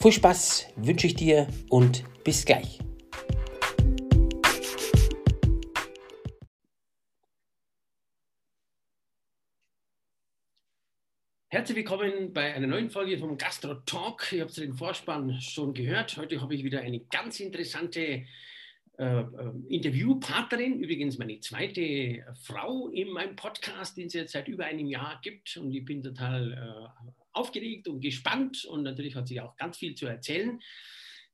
Viel Spaß wünsche ich dir und bis gleich. Herzlich willkommen bei einer neuen Folge vom Gastro Talk. Ihr habt den Vorspann schon gehört. Heute habe ich wieder eine ganz interessante äh, äh, Interviewpartnerin, übrigens meine zweite Frau in meinem Podcast, den es jetzt seit über einem Jahr gibt. Und ich bin total äh, aufgeregt und gespannt und natürlich hat sie auch ganz viel zu erzählen.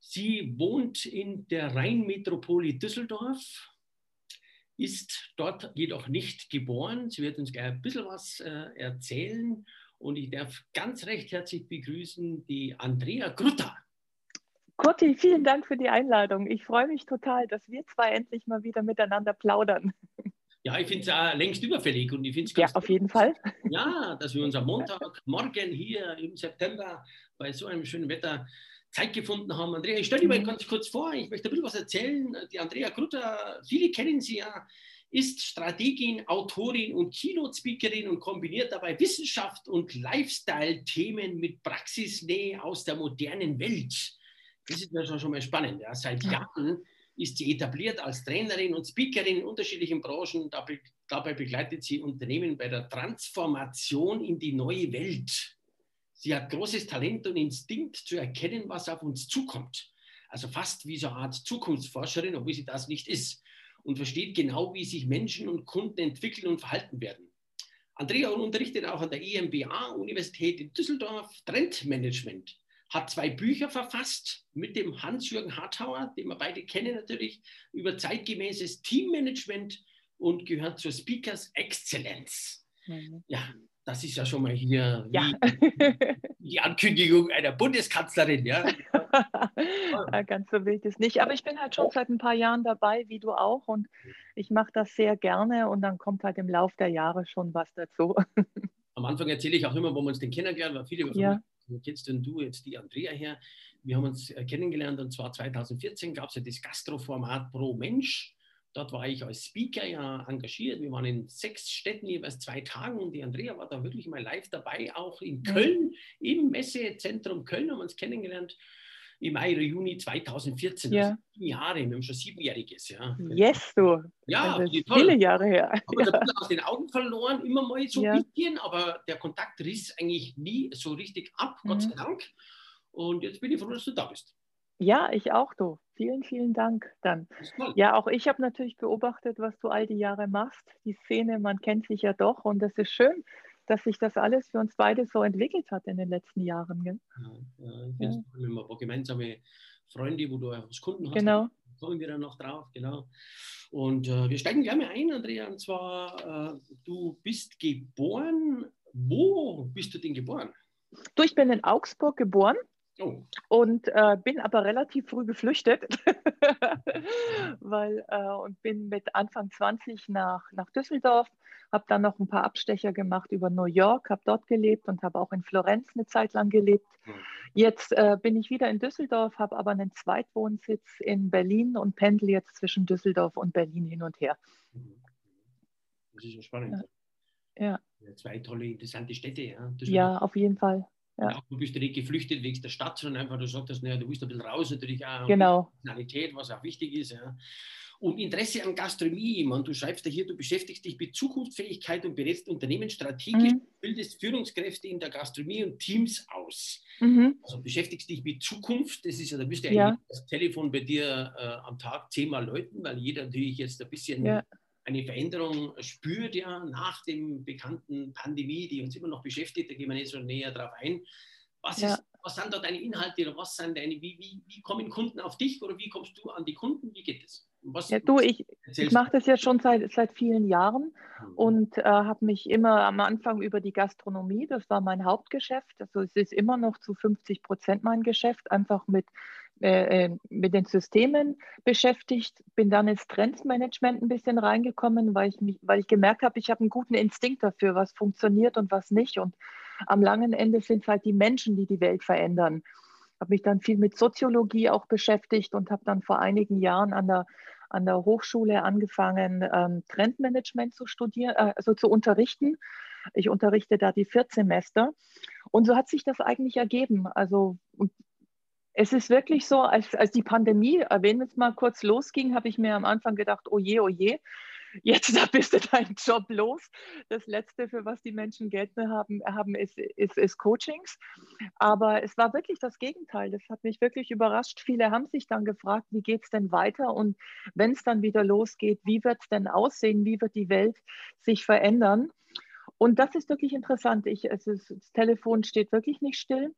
Sie wohnt in der Rheinmetropole Düsseldorf, ist dort jedoch nicht geboren. Sie wird uns gleich ein bisschen was äh, erzählen und ich darf ganz recht herzlich begrüßen die Andrea Grutta. Kurti, vielen Dank für die Einladung. Ich freue mich total, dass wir zwei endlich mal wieder miteinander plaudern. Ja, ich finde es auch längst überfällig und ich finde es Ja, auf jeden Fall. Ja, dass wir uns am Montagmorgen hier im September bei so einem schönen Wetter Zeit gefunden haben. Andrea, ich stelle dir mal mhm. ganz kurz vor, ich möchte ein bisschen was erzählen. Die Andrea Grutter, viele kennen sie ja, ist Strategin, Autorin und Keynote-Speakerin und kombiniert dabei Wissenschaft und Lifestyle-Themen mit Praxisnähe aus der modernen Welt. Das ist mir schon mal spannend. Ja. Seit Jahren ist sie etabliert als Trainerin und Speakerin in unterschiedlichen Branchen. Dabei, begleitet sie Unternehmen bei der Transformation in die neue Welt. Sie hat großes Talent und Instinkt zu erkennen, was auf uns zukommt. Also fast wie so eine Art Zukunftsforscherin, obwohl sie das nicht ist. Und versteht genau, wie sich Menschen und Kunden entwickeln und verhalten werden. Andrea unterrichtet auch an der EMBA-Universität in Düsseldorf Trendmanagement hat zwei Bücher verfasst mit dem Hans-Jürgen Hartauer, den wir beide kennen natürlich, über zeitgemäßes Teammanagement und gehört zur Speakers Excellence. Mhm. Ja, das ist ja schon mal hier ja. die Ankündigung einer Bundeskanzlerin. Ja. ja, ganz so wild ist nicht. Aber ich bin halt schon seit ein paar Jahren dabei, wie du auch. Und ich mache das sehr gerne. Und dann kommt halt im Laufe der Jahre schon was dazu. Am Anfang erzähle ich auch immer, wo wir uns den kennengelernt weil viele ja wo kennst denn du jetzt die Andrea her? Wir haben uns äh, kennengelernt und zwar 2014 gab es ja das Gastroformat Pro Mensch. Dort war ich als Speaker ja engagiert. Wir waren in sechs Städten jeweils zwei Tagen und die Andrea war da wirklich mal live dabei, auch in Köln, im Messezentrum Köln haben wir uns kennengelernt im Mai oder Juni 2014. Ja. Also sieben Jahre, wir haben schon siebenjähriges. Ja. Yes, du. Ja, also viele Jahre her. Haben wir ja. ein aus den Augen verloren, immer mal so ein bisschen, aber der Kontakt riss eigentlich nie so richtig ab, mhm. Gott sei Dank. Und jetzt bin ich froh, dass du da bist. Ja, ich auch, du. Vielen, vielen Dank dann. Ja, auch ich habe natürlich beobachtet, was du all die Jahre machst. Die Szene, man kennt sich ja doch und das ist schön, dass sich das alles für uns beide so entwickelt hat in den letzten Jahren. Gell? Ja, ja, ich ja. wenn man ein paar gemeinsame Freunde, wo du als Kunden hast, genau. kommen wir dann noch drauf, genau. Und äh, wir steigen gerne ein, Andrea, und zwar, äh, du bist geboren, wo bist du denn geboren? Du, ich bin in Augsburg geboren Oh. Und äh, bin aber relativ früh geflüchtet, weil äh, und bin mit Anfang 20 nach, nach Düsseldorf, habe dann noch ein paar Abstecher gemacht über New York, habe dort gelebt und habe auch in Florenz eine Zeit lang gelebt. Mhm. Jetzt äh, bin ich wieder in Düsseldorf, habe aber einen Zweitwohnsitz in Berlin und pendel jetzt zwischen Düsseldorf und Berlin hin und her. Das ist ja spannend. Ja. ja. Zwei tolle, interessante Städte. Ja, ja auf jeden Fall. Ja. du bist nicht geflüchtet wegen der Stadt, sondern einfach, du sagst, naja, du willst ein bisschen raus, natürlich auch genau. Nationalität, was auch wichtig ist. Ja. Und Interesse an Gastronomie, man, du schreibst da hier, du beschäftigst dich mit Zukunftsfähigkeit und berätst Unternehmen strategisch, mhm. bildest Führungskräfte in der Gastronomie und Teams aus. Mhm. Also beschäftigst dich mit Zukunft, das ist ja, da müsste ja. das Telefon bei dir äh, am Tag zehnmal läuten, weil jeder natürlich jetzt ein bisschen ja eine Veränderung spürt ja nach dem bekannten Pandemie, die uns immer noch beschäftigt, da gehen wir nicht so näher drauf ein. Was, ja. ist, was sind da deine Inhalte oder was sind deine, wie, wie, wie kommen Kunden auf dich oder wie kommst du an die Kunden? Wie geht es? Was, ja, du, ich, ich mache das ja schon seit, seit vielen Jahren mhm. und äh, habe mich immer am Anfang über die Gastronomie, das war mein Hauptgeschäft, also es ist immer noch zu 50 Prozent mein Geschäft, einfach mit, äh, äh, mit den Systemen beschäftigt, bin dann ins Trendsmanagement ein bisschen reingekommen, weil ich, mich, weil ich gemerkt habe, ich habe einen guten Instinkt dafür, was funktioniert und was nicht und am langen Ende sind es halt die Menschen, die die Welt verändern habe mich dann viel mit Soziologie auch beschäftigt und habe dann vor einigen Jahren an der, an der Hochschule angefangen, ähm, Trendmanagement zu studieren, äh, also zu unterrichten. Ich unterrichte da die vier Semester. Und so hat sich das eigentlich ergeben. Also es ist wirklich so, als, als die Pandemie, erwähnen wir es mal kurz, losging, habe ich mir am Anfang gedacht, oh je, oh je, jetzt da bist du deinen Job los. Das Letzte, für was die Menschen Geld haben, haben ist, ist, ist Coachings. Aber es war wirklich das Gegenteil. Das hat mich wirklich überrascht. Viele haben sich dann gefragt, wie geht es denn weiter? Und wenn es dann wieder losgeht, wie wird es denn aussehen? Wie wird die Welt sich verändern? Und das ist wirklich interessant. Ich, es ist, das Telefon steht wirklich nicht still.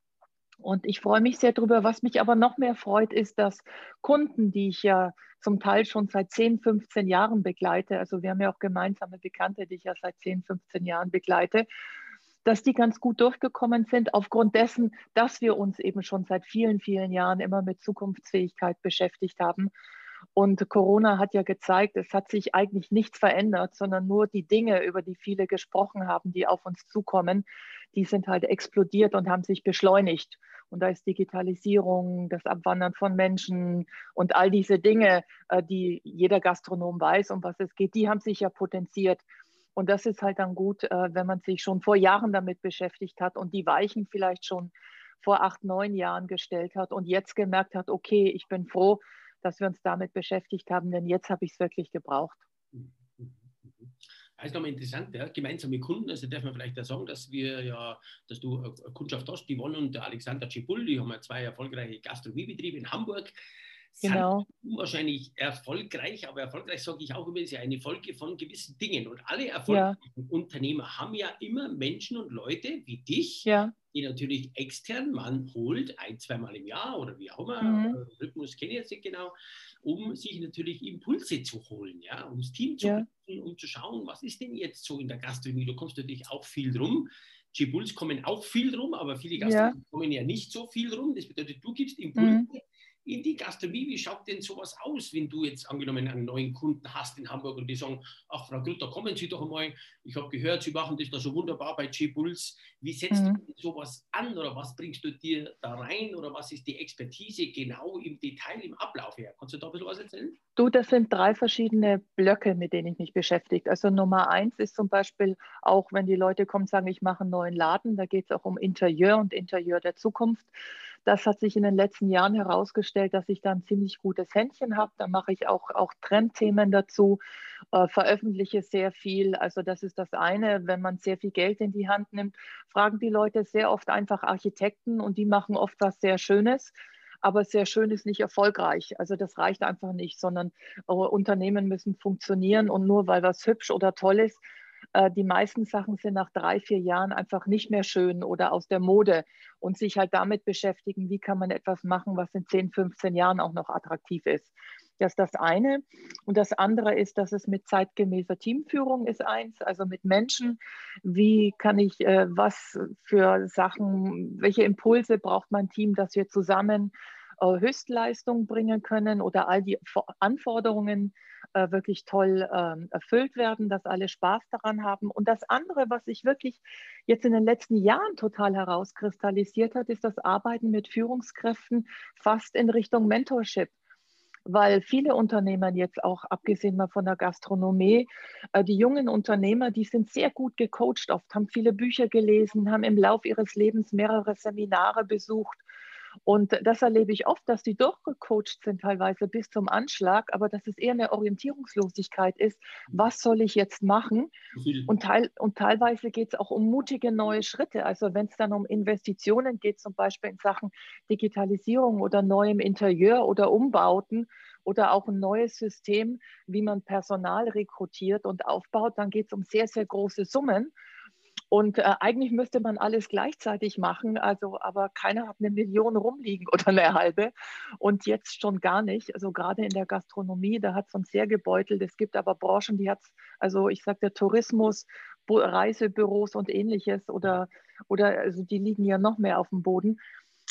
Und ich freue mich sehr darüber. Was mich aber noch mehr freut, ist, dass Kunden, die ich ja zum Teil schon seit 10, 15 Jahren begleite, also wir haben ja auch gemeinsame Bekannte, die ich ja seit 10, 15 Jahren begleite, dass die ganz gut durchgekommen sind, aufgrund dessen, dass wir uns eben schon seit vielen, vielen Jahren immer mit Zukunftsfähigkeit beschäftigt haben. Und Corona hat ja gezeigt, es hat sich eigentlich nichts verändert, sondern nur die Dinge, über die viele gesprochen haben, die auf uns zukommen, die sind halt explodiert und haben sich beschleunigt. Und da ist Digitalisierung, das Abwandern von Menschen und all diese Dinge, äh, die jeder Gastronom weiß, um was es geht, die haben sich ja potenziert. Und das ist halt dann gut, äh, wenn man sich schon vor Jahren damit beschäftigt hat und die Weichen vielleicht schon vor acht, neun Jahren gestellt hat und jetzt gemerkt hat, okay, ich bin froh, dass wir uns damit beschäftigt haben, denn jetzt habe ich es wirklich gebraucht. Das ist nochmal interessant, ja, gemeinsame Kunden, also darf man vielleicht auch sagen, dass wir ja, dass du eine Kundschaft hast, die wollen und der Alexander Cipul, die haben ja zwei erfolgreiche Gastronomiebetriebe in Hamburg. Genau. Wahrscheinlich erfolgreich, aber erfolgreich sage ich auch immer, ist ja eine Folge von gewissen Dingen. Und alle erfolgreichen ja. Unternehmer haben ja immer Menschen und Leute wie dich, ja. die natürlich extern man holt, ein, zweimal im Jahr oder wie auch immer, mhm. Rhythmus kenne ich jetzt nicht genau, um sich natürlich Impulse zu holen, ja, ums Team zu ja. Nutzen, um zu schauen, was ist denn jetzt so in der Gastronomie. Du kommst natürlich auch viel drum. Chibuls kommen auch viel drum, aber viele Gastronomen ja. kommen ja nicht so viel drum. Das bedeutet, du gibst Impulse. Mhm in die Gastronomie, wie schaut denn sowas aus, wenn du jetzt angenommen einen neuen Kunden hast in Hamburg und die sagen, ach Frau Grutter, kommen Sie doch einmal, ich habe gehört, Sie machen das da so wunderbar bei G-Bulls. Wie setzt mhm. du sowas an oder was bringst du dir da rein oder was ist die Expertise genau im Detail, im Ablauf her? Kannst du da ein bisschen was erzählen? Du, das sind drei verschiedene Blöcke, mit denen ich mich beschäftige. Also Nummer eins ist zum Beispiel auch, wenn die Leute kommen und sagen, ich mache einen neuen Laden, da geht es auch um Interieur und Interieur der Zukunft. Das hat sich in den letzten Jahren herausgestellt, dass ich da ein ziemlich gutes Händchen habe. Da mache ich auch, auch Trendthemen dazu, äh, veröffentliche sehr viel. Also das ist das eine. Wenn man sehr viel Geld in die Hand nimmt, fragen die Leute sehr oft einfach Architekten und die machen oft was sehr Schönes aber sehr schön ist nicht erfolgreich. Also das reicht einfach nicht, sondern äh, Unternehmen müssen funktionieren und nur weil was hübsch oder toll ist, äh, die meisten Sachen sind nach drei, vier Jahren einfach nicht mehr schön oder aus der Mode und sich halt damit beschäftigen, wie kann man etwas machen, was in 10, 15 Jahren auch noch attraktiv ist. Das ist das eine. Und das andere ist, dass es mit zeitgemäßer Teamführung ist eins, also mit Menschen. Wie kann ich, äh, was für Sachen, welche Impulse braucht mein Team, dass wir zusammen äh, Höchstleistung bringen können oder all die Anforderungen äh, wirklich toll ähm, erfüllt werden, dass alle Spaß daran haben. Und das andere, was sich wirklich jetzt in den letzten Jahren total herauskristallisiert hat, ist das Arbeiten mit Führungskräften fast in Richtung Mentorship weil viele Unternehmer jetzt auch, abgesehen mal von der Gastronomie, äh, die jungen Unternehmer, die sind sehr gut gecoacht oft, haben viele Bücher gelesen, haben im Lauf ihres Lebens mehrere Seminare besucht und das erlebe ich oft, dass die durchgecoacht sind, teilweise bis zum Anschlag, aber dass es eher eine Orientierungslosigkeit ist. Was soll ich jetzt machen? Und, teil, und teilweise geht es auch um mutige neue Schritte. Also wenn es dann um Investitionen geht, zum Beispiel in Sachen Digitalisierung oder neuem Interieur oder Umbauten oder auch ein neues System, wie man Personal rekrutiert und aufbaut, dann geht es um sehr, sehr große Summen. Und äh, eigentlich müsste man alles gleichzeitig machen, also aber keiner hat eine Million rumliegen oder eine halbe und jetzt schon gar nicht. Also gerade in der Gastronomie, da hat es uns sehr gebeutelt. Es gibt aber Branchen, die hat es, also ich sage der Tourismus, Reisebüros und ähnliches oder, oder also die liegen ja noch mehr auf dem Boden.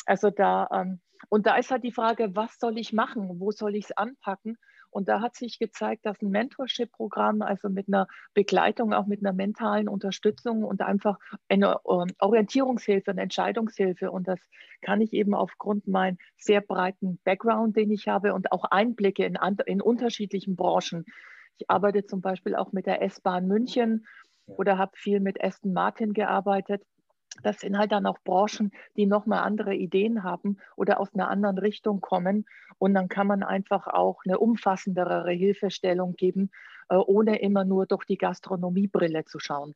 Also da, ähm, und da ist halt die Frage, was soll ich machen? Wo soll ich es anpacken? Und da hat sich gezeigt, dass ein Mentorship-Programm, also mit einer Begleitung, auch mit einer mentalen Unterstützung und einfach eine ähm, Orientierungshilfe, eine Entscheidungshilfe. Und das kann ich eben aufgrund meinen sehr breiten Background, den ich habe und auch Einblicke in, in unterschiedlichen Branchen. Ich arbeite zum Beispiel auch mit der S-Bahn München oder habe viel mit Aston Martin gearbeitet. Das sind halt dann auch Branchen, die nochmal andere Ideen haben oder aus einer anderen Richtung kommen. Und dann kann man einfach auch eine umfassendere Hilfestellung geben, äh, ohne immer nur durch die Gastronomiebrille zu schauen.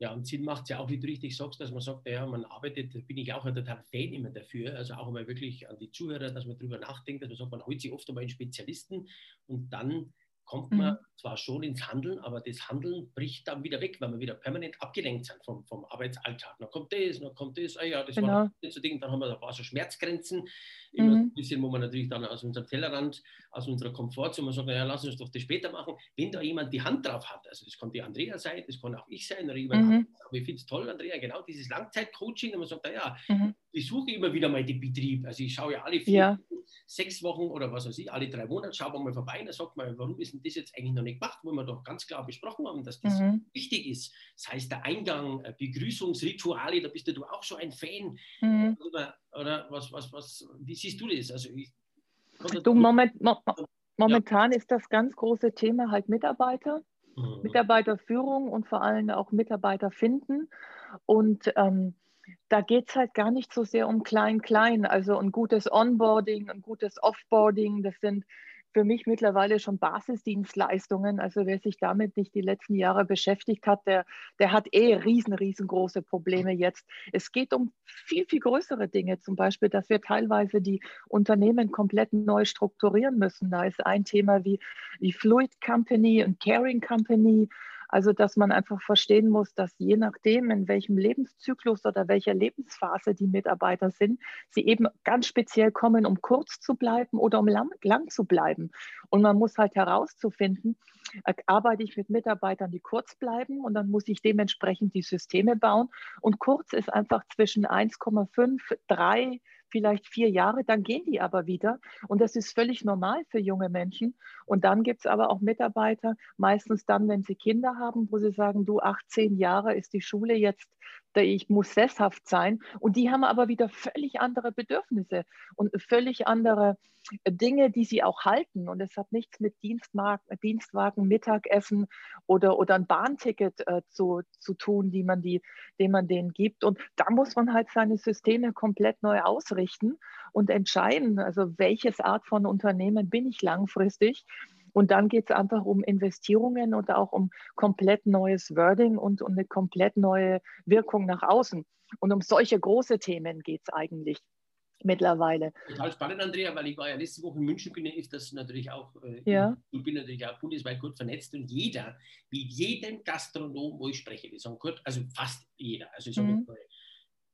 Ja, und Sinn macht es ja auch, wie du richtig sagst, dass man sagt, ja, man arbeitet, bin ich auch ein total Fan immer dafür, also auch mal wirklich an die Zuhörer, dass man darüber nachdenkt, dass man sagt, man holt sich oft einmal einen Spezialisten und dann kommt man mhm. zwar schon ins Handeln, aber das Handeln bricht dann wieder weg, weil wir wieder permanent abgelenkt sind vom, vom Arbeitsalltag. Dann kommt das, dann kommt das, ah ja, das genau. war nicht so Ding, dann haben wir ein paar so Schmerzgrenzen, immer mhm. ein bisschen, wo man natürlich dann aus unserem Tellerrand, aus unserer Komfortzone sagt, naja, lass uns doch das später machen. Wenn da jemand die Hand drauf hat, also das kann die Andrea sein, das kann auch ich sein, oder jemand mhm. aber ich finde es toll, Andrea, genau dieses Langzeitcoaching, und man sagt, naja, mhm. Ich suche immer wieder mal den Betrieb, also ich schaue ja alle vier, ja. sechs Wochen oder was weiß ich, alle drei Monate, schaue mal vorbei und dann sagt man, warum ist denn das jetzt eigentlich noch nicht gemacht, wo wir doch ganz klar besprochen haben, dass das mhm. wichtig ist. Das heißt, der Eingang, äh, Begrüßungsrituale, da bist du auch schon ein Fan. Mhm. Oder, oder was, was, was, wie siehst du das? Also ich, du, moment, mo momentan ja. ist das ganz große Thema halt Mitarbeiter. Mhm. Mitarbeiterführung und vor allem auch Mitarbeiter finden. Und ähm, da geht es halt gar nicht so sehr um Klein-Klein, also ein gutes Onboarding, ein gutes Offboarding, das sind für mich mittlerweile schon Basisdienstleistungen. Also wer sich damit nicht die letzten Jahre beschäftigt hat, der, der hat eh riesen, riesengroße Probleme jetzt. Es geht um viel, viel größere Dinge, zum Beispiel, dass wir teilweise die Unternehmen komplett neu strukturieren müssen. Da ist ein Thema wie die Fluid Company und Caring Company also, dass man einfach verstehen muss, dass je nachdem, in welchem Lebenszyklus oder welcher Lebensphase die Mitarbeiter sind, sie eben ganz speziell kommen, um kurz zu bleiben oder um lang, lang zu bleiben. Und man muss halt herauszufinden, äh, arbeite ich mit Mitarbeitern, die kurz bleiben und dann muss ich dementsprechend die Systeme bauen. Und kurz ist einfach zwischen 1,5, 3, vielleicht vier Jahre, dann gehen die aber wieder. Und das ist völlig normal für junge Menschen. Und dann gibt es aber auch Mitarbeiter, meistens dann, wenn sie Kinder haben, wo sie sagen, du 18 Jahre ist die Schule jetzt ich muss sesshaft sein. Und die haben aber wieder völlig andere Bedürfnisse und völlig andere Dinge, die sie auch halten. Und es hat nichts mit Dienstwagen, Mittagessen oder, oder ein Bahnticket äh, zu, zu tun, die man die, den man denen gibt. Und da muss man halt seine Systeme komplett neu ausrichten und entscheiden, also welches Art von Unternehmen bin ich langfristig und dann geht es einfach um Investierungen und auch um komplett neues Wording und um eine komplett neue Wirkung nach außen. Und um solche große Themen geht es eigentlich mittlerweile. Total spannend, Andrea, weil ich war ja letzte Woche in München, bin ist das natürlich auch, äh, ja. ich bin natürlich auch bundesweit gut vernetzt und jeder, wie jedem Gastronom, wo ich spreche, die sagen gut, also fast jeder, also ich sage mhm.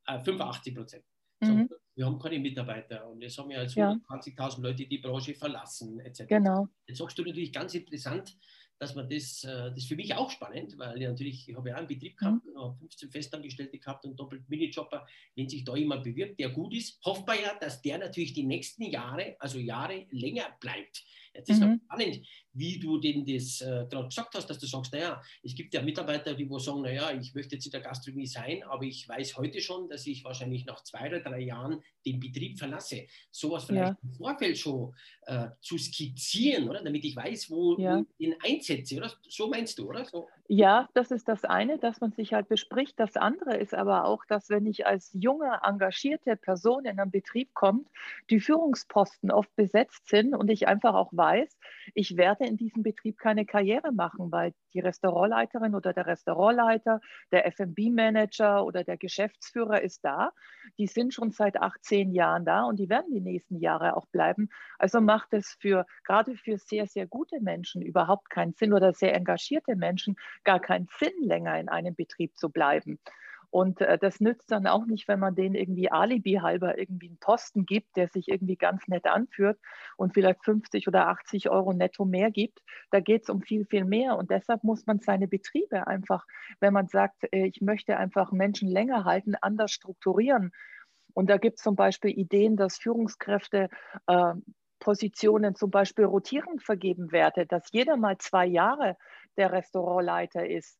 85 Prozent, mhm. wir haben keine Mitarbeiter und es haben ja jetzt ja. 20.000 Leute die Branche verlassen, etc. Genau. Jetzt sagst du natürlich ganz interessant, dass man das, äh, das ist für mich auch spannend, weil ich natürlich, ich habe ja einen Betrieb gehabt, mhm. 15 Festangestellte gehabt und doppelt Minijobber. Wenn sich da jemand bewirbt, der gut ist, hofft man ja, dass der natürlich die nächsten Jahre, also Jahre länger bleibt. Jetzt ist mhm. spannend, wie du denn das äh, gerade gesagt hast, dass du sagst, naja, es gibt ja Mitarbeiter, die wo sagen, naja, ich möchte jetzt in der Gastronomie sein, aber ich weiß heute schon, dass ich wahrscheinlich nach zwei oder drei Jahren den Betrieb verlasse. Sowas vielleicht ja. im Vorfeld schon äh, zu skizzieren, oder? Damit ich weiß, wo ja. ich ihn einsetze, oder? So meinst du, oder? So. Ja, das ist das eine, dass man sich halt bespricht. Das andere ist aber auch, dass wenn ich als junge, engagierte Person in einen Betrieb komme, die Führungsposten oft besetzt sind und ich einfach auch weiß, ich werde in diesem Betrieb keine Karriere machen, weil die Restaurantleiterin oder der Restaurantleiter, der F&B-Manager oder der Geschäftsführer ist da. Die sind schon seit 18 Jahren da und die werden die nächsten Jahre auch bleiben. Also macht es für gerade für sehr, sehr gute Menschen überhaupt keinen Sinn oder sehr engagierte Menschen gar keinen Sinn, länger in einem Betrieb zu bleiben. Und äh, das nützt dann auch nicht, wenn man denen irgendwie Alibi halber irgendwie einen Posten gibt, der sich irgendwie ganz nett anführt und vielleicht 50 oder 80 Euro netto mehr gibt. Da geht es um viel, viel mehr. Und deshalb muss man seine Betriebe einfach, wenn man sagt, äh, ich möchte einfach Menschen länger halten, anders strukturieren. Und da gibt es zum Beispiel Ideen, dass Führungskräfte äh, Positionen zum Beispiel rotierend vergeben werden, dass jeder mal zwei Jahre der Restaurantleiter ist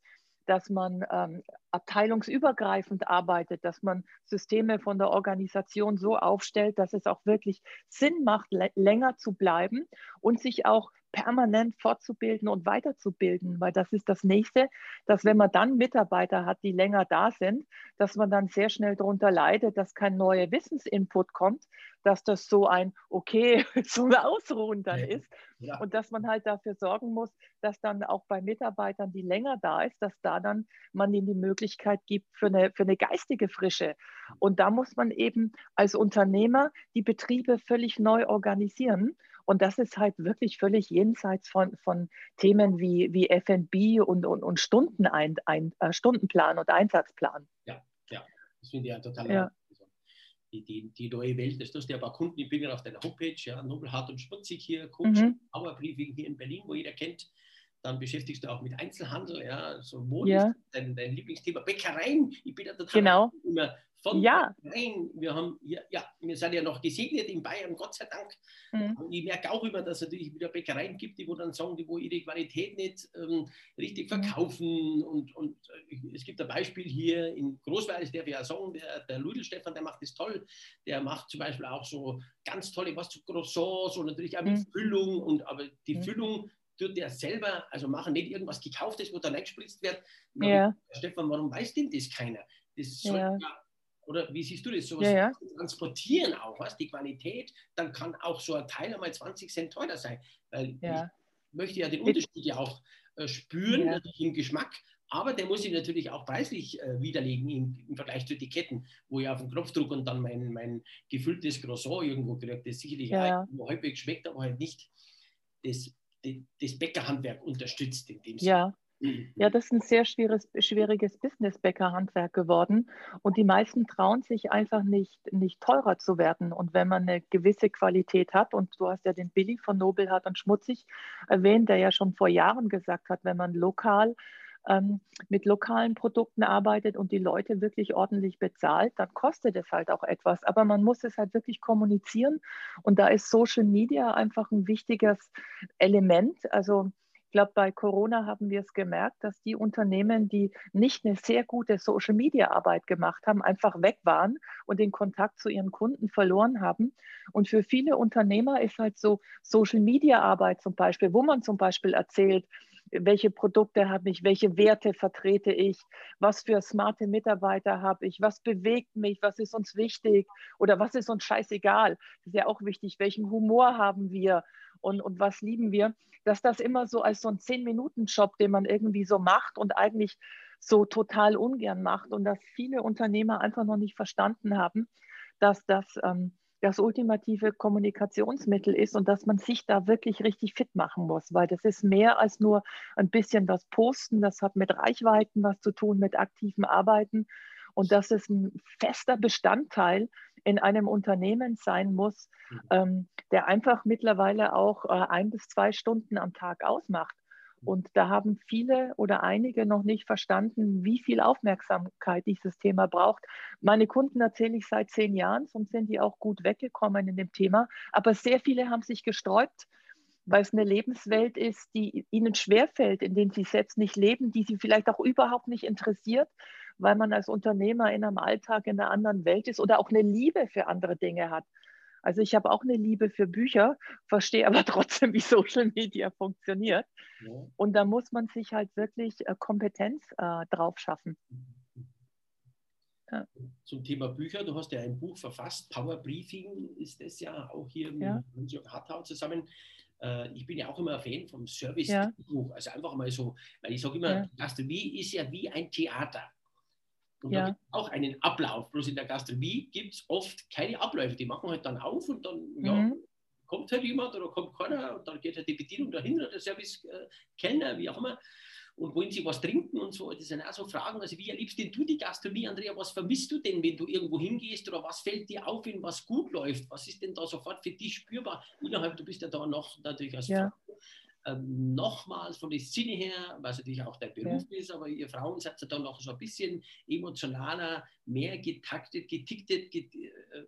dass man ähm, abteilungsübergreifend arbeitet, dass man Systeme von der Organisation so aufstellt, dass es auch wirklich Sinn macht, länger zu bleiben und sich auch permanent fortzubilden und weiterzubilden, weil das ist das nächste, dass wenn man dann Mitarbeiter hat, die länger da sind, dass man dann sehr schnell darunter leidet, dass kein neuer Wissensinput kommt, dass das so ein okay, so ein Ausruhen dann ja. ist ja. und dass man halt dafür sorgen muss, dass dann auch bei Mitarbeitern, die länger da ist, dass da dann man ihnen die Möglichkeit gibt für eine, für eine geistige Frische. Und da muss man eben als Unternehmer die Betriebe völlig neu organisieren und das ist halt wirklich völlig jenseits von, von Themen wie, wie FB und, und, und Stundenein, ein, äh, Stundenplan und Einsatzplan. Ja, ja, das finde ich ja total ja. Die, die, die, neue Welt, das tust du ja bei Kunden, ich bin ja auf deiner Homepage, ja, Nobelhart und Schmutzig hier, Coach, mhm. Briefing hier in Berlin, wo jeder kennt. Dann beschäftigst du auch mit Einzelhandel, ja, so Mode, ja. dein, dein Lieblingsthema, Bäckereien. Ich bin ja total genau. immer von ja. rein. Wir haben ja, ja, wir sind ja noch gesegnet in Bayern, Gott sei Dank. Mhm. Ich merke auch immer, dass es natürlich wieder Bäckereien gibt, die wo dann sagen, die wo ihre Qualität nicht ähm, richtig mhm. verkaufen. Und, und äh, es gibt ein Beispiel hier in Großweil, das darf ich ja sagen, der, der Ludel Stefan, der macht das toll. Der macht zum Beispiel auch so ganz tolle, was zu Croissants und natürlich auch mit mhm. Füllung. Und, aber die mhm. Füllung tut der selber, also machen nicht irgendwas gekauftes, wo dann eingespritzt wird. Ja. Stefan, warum weiß denn das keiner? Das soll ja oder wie siehst du das? Sowas ja, ja. transportieren auch, was? Die Qualität, dann kann auch so ein Teil einmal 20 Cent teurer sein. Weil ja. ich möchte ja den Unterschied ja auch äh, spüren, natürlich im Geschmack, aber der muss sich natürlich auch preislich äh, widerlegen im, im, Vergleich zu Etiketten, wo ich auf den Knopf drücke und dann mein, mein gefülltes Croissant irgendwo kriege, das sicherlich ja. halbwegs schmeckt, aber halt nicht das, das, das Bäckerhandwerk unterstützt in dem Sinne. Ja. Ja, das ist ein sehr schwieriges, schwieriges Business-Bäcker-Handwerk geworden. Und die meisten trauen sich einfach nicht, nicht teurer zu werden. Und wenn man eine gewisse Qualität hat, und du hast ja den Billy von Nobelhart und Schmutzig erwähnt, der ja schon vor Jahren gesagt hat, wenn man lokal ähm, mit lokalen Produkten arbeitet und die Leute wirklich ordentlich bezahlt, dann kostet es halt auch etwas. Aber man muss es halt wirklich kommunizieren. Und da ist Social Media einfach ein wichtiges Element. Also glaube, bei Corona haben wir es gemerkt, dass die Unternehmen, die nicht eine sehr gute Social-Media-Arbeit gemacht haben, einfach weg waren und den Kontakt zu ihren Kunden verloren haben. Und für viele Unternehmer ist halt so Social-Media-Arbeit zum Beispiel, wo man zum Beispiel erzählt, welche Produkte habe ich, welche Werte vertrete ich, was für smarte Mitarbeiter habe ich, was bewegt mich, was ist uns wichtig oder was ist uns scheißegal. Das ist ja auch wichtig, welchen Humor haben wir und, und was lieben wir, dass das immer so als so ein Zehn-Minuten-Job, den man irgendwie so macht und eigentlich so total ungern macht und dass viele Unternehmer einfach noch nicht verstanden haben, dass das ähm, das ultimative Kommunikationsmittel ist und dass man sich da wirklich richtig fit machen muss, weil das ist mehr als nur ein bisschen was posten, das hat mit Reichweiten was zu tun, mit aktivem Arbeiten und das ist ein fester Bestandteil in einem Unternehmen sein muss, mhm. ähm, der einfach mittlerweile auch äh, ein bis zwei Stunden am Tag ausmacht. Und da haben viele oder einige noch nicht verstanden, wie viel Aufmerksamkeit dieses Thema braucht. Meine Kunden erzähle ich seit zehn Jahren, sonst sind die auch gut weggekommen in dem Thema. Aber sehr viele haben sich gesträubt, weil es eine Lebenswelt ist, die ihnen schwerfällt, in der sie selbst nicht leben, die sie vielleicht auch überhaupt nicht interessiert weil man als Unternehmer in einem Alltag in einer anderen Welt ist oder auch eine Liebe für andere Dinge hat. Also ich habe auch eine Liebe für Bücher, verstehe aber trotzdem, wie Social Media funktioniert. Ja. Und da muss man sich halt wirklich äh, Kompetenz äh, drauf schaffen. Ja. Zum Thema Bücher, du hast ja ein Buch verfasst, Power Briefing ist das ja auch hier ja. mit Jörg Hartau zusammen. Äh, ich bin ja auch immer ein Fan vom Service-Buch. Ja. Also einfach mal so, weil ich sage immer, ja. Gastronomie ist ja wie ein Theater. Und ja. da gibt auch einen Ablauf. Bloß in der Gastronomie gibt es oft keine Abläufe. Die machen halt dann auf und dann, ja, mhm. kommt halt jemand oder kommt keiner und dann geht halt die Bedienung dahin oder der Service-Kellner, äh, wie auch immer und wollen sie was trinken und so. Das sind auch so Fragen. Also, wie erlebst denn du die Gastronomie, Andrea? Was vermisst du denn, wenn du irgendwo hingehst oder was fällt dir auf, wenn was gut läuft? Was ist denn da sofort für dich spürbar? Innerhalb, du bist ja da noch natürlich als ja. Frau. Ähm, nochmals von der Szene her, was natürlich auch dein Beruf ja. ist, aber ihr Frauen seid ja da noch so ein bisschen emotionaler, mehr getaktet, getiktet, get, äh,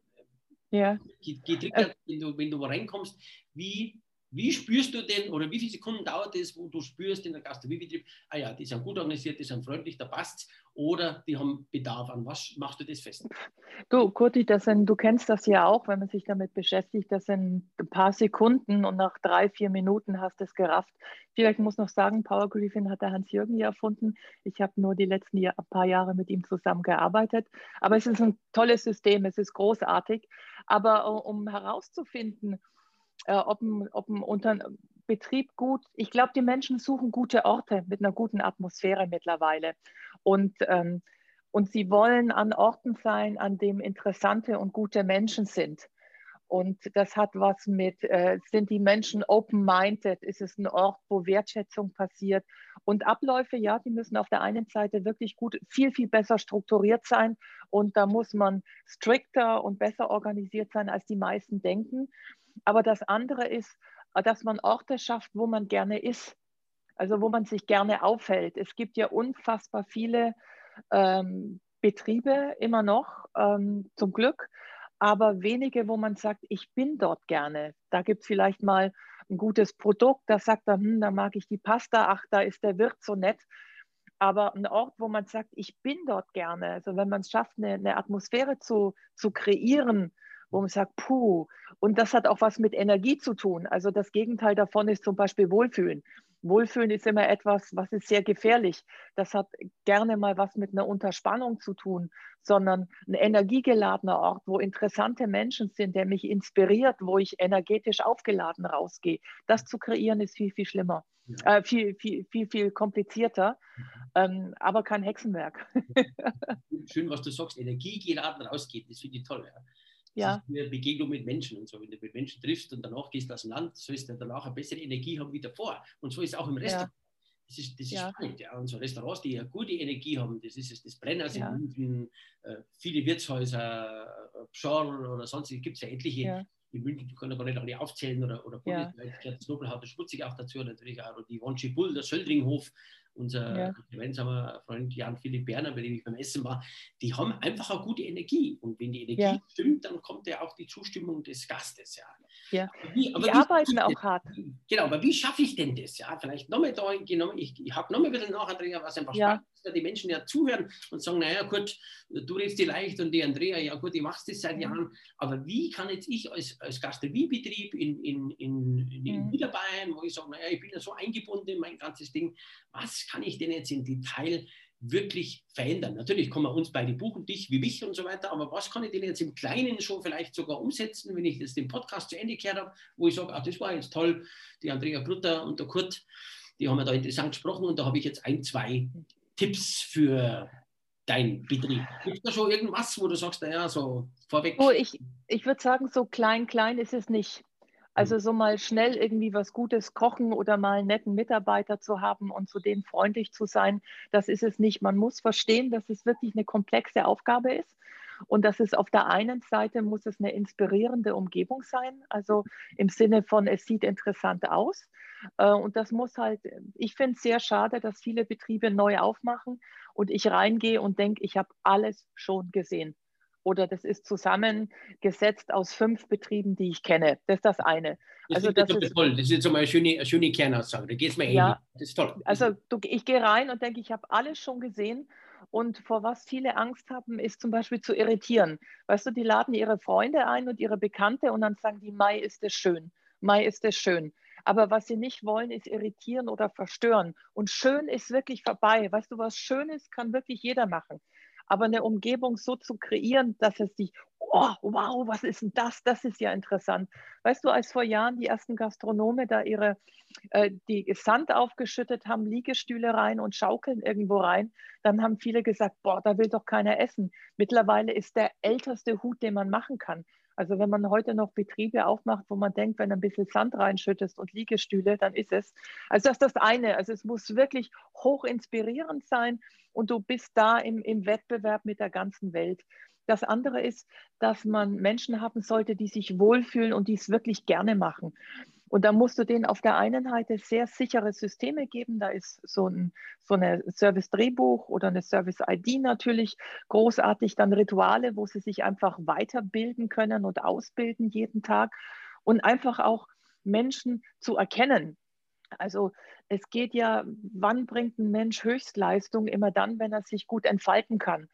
ja. getriggert, äh, wenn, du, wenn du reinkommst. Wie wie spürst du denn oder wie viele Sekunden dauert es, wo du spürst in der Gastronomiebetrieb, ah ja, die sind gut organisiert, die sind freundlich, da passt's, oder die haben Bedarf an? Was machst du das fest? Du, Kurti, das sind, du kennst das ja auch, wenn man sich damit beschäftigt, das sind ein paar Sekunden und nach drei, vier Minuten hast du es gerafft. Vielleicht muss noch sagen, Power Griffin hat der Hans-Jürgen ja erfunden. Ich habe nur die letzten Jahr, paar Jahre mit ihm zusammengearbeitet. Aber es ist ein tolles System, es ist großartig. Aber äh, um herauszufinden, äh, ob, ein, ob ein Unter Betrieb gut, ich glaube, die Menschen suchen gute Orte mit einer guten Atmosphäre mittlerweile. Und, ähm, und sie wollen an Orten sein, an dem interessante und gute Menschen sind. Und das hat was mit, äh, sind die Menschen open-minded? Ist es ein Ort, wo Wertschätzung passiert? Und Abläufe, ja, die müssen auf der einen Seite wirklich gut, viel, viel besser strukturiert sein. Und da muss man strikter und besser organisiert sein, als die meisten denken. Aber das andere ist, dass man Orte schafft, wo man gerne ist, also wo man sich gerne aufhält. Es gibt ja unfassbar viele ähm, Betriebe immer noch, ähm, zum Glück, aber wenige, wo man sagt, ich bin dort gerne. Da gibt es vielleicht mal ein gutes Produkt, da sagt er, hm, da mag ich die Pasta, ach, da ist der Wirt so nett. Aber ein Ort, wo man sagt, ich bin dort gerne. Also wenn man es schafft, eine, eine Atmosphäre zu, zu kreieren, wo man sagt, puh, und das hat auch was mit Energie zu tun. Also das Gegenteil davon ist zum Beispiel Wohlfühlen. Wohlfühlen ist immer etwas, was ist sehr gefährlich. Das hat gerne mal was mit einer Unterspannung zu tun, sondern ein energiegeladener Ort, wo interessante Menschen sind, der mich inspiriert, wo ich energetisch aufgeladen rausgehe. Das zu kreieren ist viel, viel schlimmer, ja. äh, viel, viel, viel, viel komplizierter, ähm, aber kein Hexenwerk. Schön, was du sagst, energiegeladen rausgeht, das finde ich toll. Ja. Ja. Ist eine Begegnung mit Menschen und so. Wenn du mit Menschen triffst und danach gehst du aus dem Land, sollst du danach eine bessere Energie haben wie davor. Und so ist es auch im Restaurant. Ja. Das ist, das ist ja. spannend. Ja. Und so Restaurants, die eine gute Energie haben, das ist das Brenners ja. in München, äh, viele Wirtshäuser, äh, Pschorl oder sonst, gibt es ja etliche. Ja. In München, die können gar nicht alle aufzählen oder, oder ja. das Nobelhaut, das Schmutzig auch dazu, natürlich auch die Wonschi Bull, der Söldringhof, unser ja. gemeinsamer Freund Jan Philipp Berner, bei dem ich beim Essen war, die haben einfach eine gute Energie. Und wenn die Energie ja. stimmt, dann kommt ja auch die Zustimmung des Gastes. Ja. Ja. Wie, die arbeiten auch hart. Genau, aber wie schaffe ich denn das? Ja, vielleicht nochmal da genommen, ich, ich habe nochmal ein bisschen nach, Andrea, was einfach ja. dass die Menschen ja zuhören und sagen, naja gut, du redest dir leicht und die Andrea, ja gut, ich mache das seit Jahren, aber wie kann jetzt ich als, als Gastronomiebetrieb in, in, in, in mhm. Niederbayern, wo ich sage, naja, ich bin ja so eingebunden in mein ganzes Ding, was kann ich denn jetzt im Detail wirklich verändern. Natürlich kann man uns beide buchen, dich wie mich und so weiter, aber was kann ich denn jetzt im Kleinen schon vielleicht sogar umsetzen, wenn ich das den Podcast zu Ende gehört habe, wo ich sage, ach, das war jetzt toll, die Andrea Brutter und der Kurt, die haben ja da interessant gesprochen und da habe ich jetzt ein, zwei Tipps für dein Betrieb. Gibt es da schon irgendwas, wo du sagst, naja, so vorweg? Oh, ich ich würde sagen, so klein, klein ist es nicht. Also mhm. so mal schnell irgendwie was Gutes kochen oder mal einen netten Mitarbeiter zu haben und zu denen freundlich zu sein, das ist es nicht. Man muss verstehen, dass es wirklich eine komplexe Aufgabe ist und dass es auf der einen Seite muss es eine inspirierende Umgebung sein, also im Sinne von es sieht interessant aus. Äh, und das muss halt, ich finde es sehr schade, dass viele Betriebe neu aufmachen und ich reingehe und denke, ich habe alles schon gesehen oder das ist zusammengesetzt aus fünf Betrieben, die ich kenne. Das ist das eine. Das also das ist toll. Das ist jetzt mal eine schöne, eine schöne Kernaussage. Da geht es mir ja, ähnlich. Das ist toll. Also du, ich gehe rein und denke, ich habe alles schon gesehen. Und vor was viele Angst haben, ist zum Beispiel zu irritieren. Weißt du, die laden ihre Freunde ein und ihre Bekannte und dann sagen die, Mai ist es schön. Mai ist es schön. Aber was sie nicht wollen, ist irritieren oder verstören. Und schön ist wirklich vorbei. Weißt du, was schön ist, kann wirklich jeder machen aber eine Umgebung so zu kreieren, dass es sich, oh, wow, was ist denn das? Das ist ja interessant. Weißt du, als vor Jahren die ersten Gastronome da ihre, äh, die Sand aufgeschüttet haben, Liegestühle rein und Schaukeln irgendwo rein, dann haben viele gesagt, boah, da will doch keiner essen. Mittlerweile ist der älteste Hut, den man machen kann. Also wenn man heute noch Betriebe aufmacht, wo man denkt, wenn ein bisschen Sand reinschüttest und Liegestühle, dann ist es. Also das ist das eine. Also es muss wirklich hoch inspirierend sein und du bist da im, im Wettbewerb mit der ganzen Welt. Das andere ist, dass man Menschen haben sollte, die sich wohlfühlen und die es wirklich gerne machen. Und da musst du denen auf der einen Seite sehr sichere Systeme geben. Da ist so ein so eine Service-Drehbuch oder eine Service-ID natürlich großartig. Dann Rituale, wo sie sich einfach weiterbilden können und ausbilden jeden Tag. Und einfach auch Menschen zu erkennen. Also es geht ja, wann bringt ein Mensch Höchstleistung? Immer dann, wenn er sich gut entfalten kann.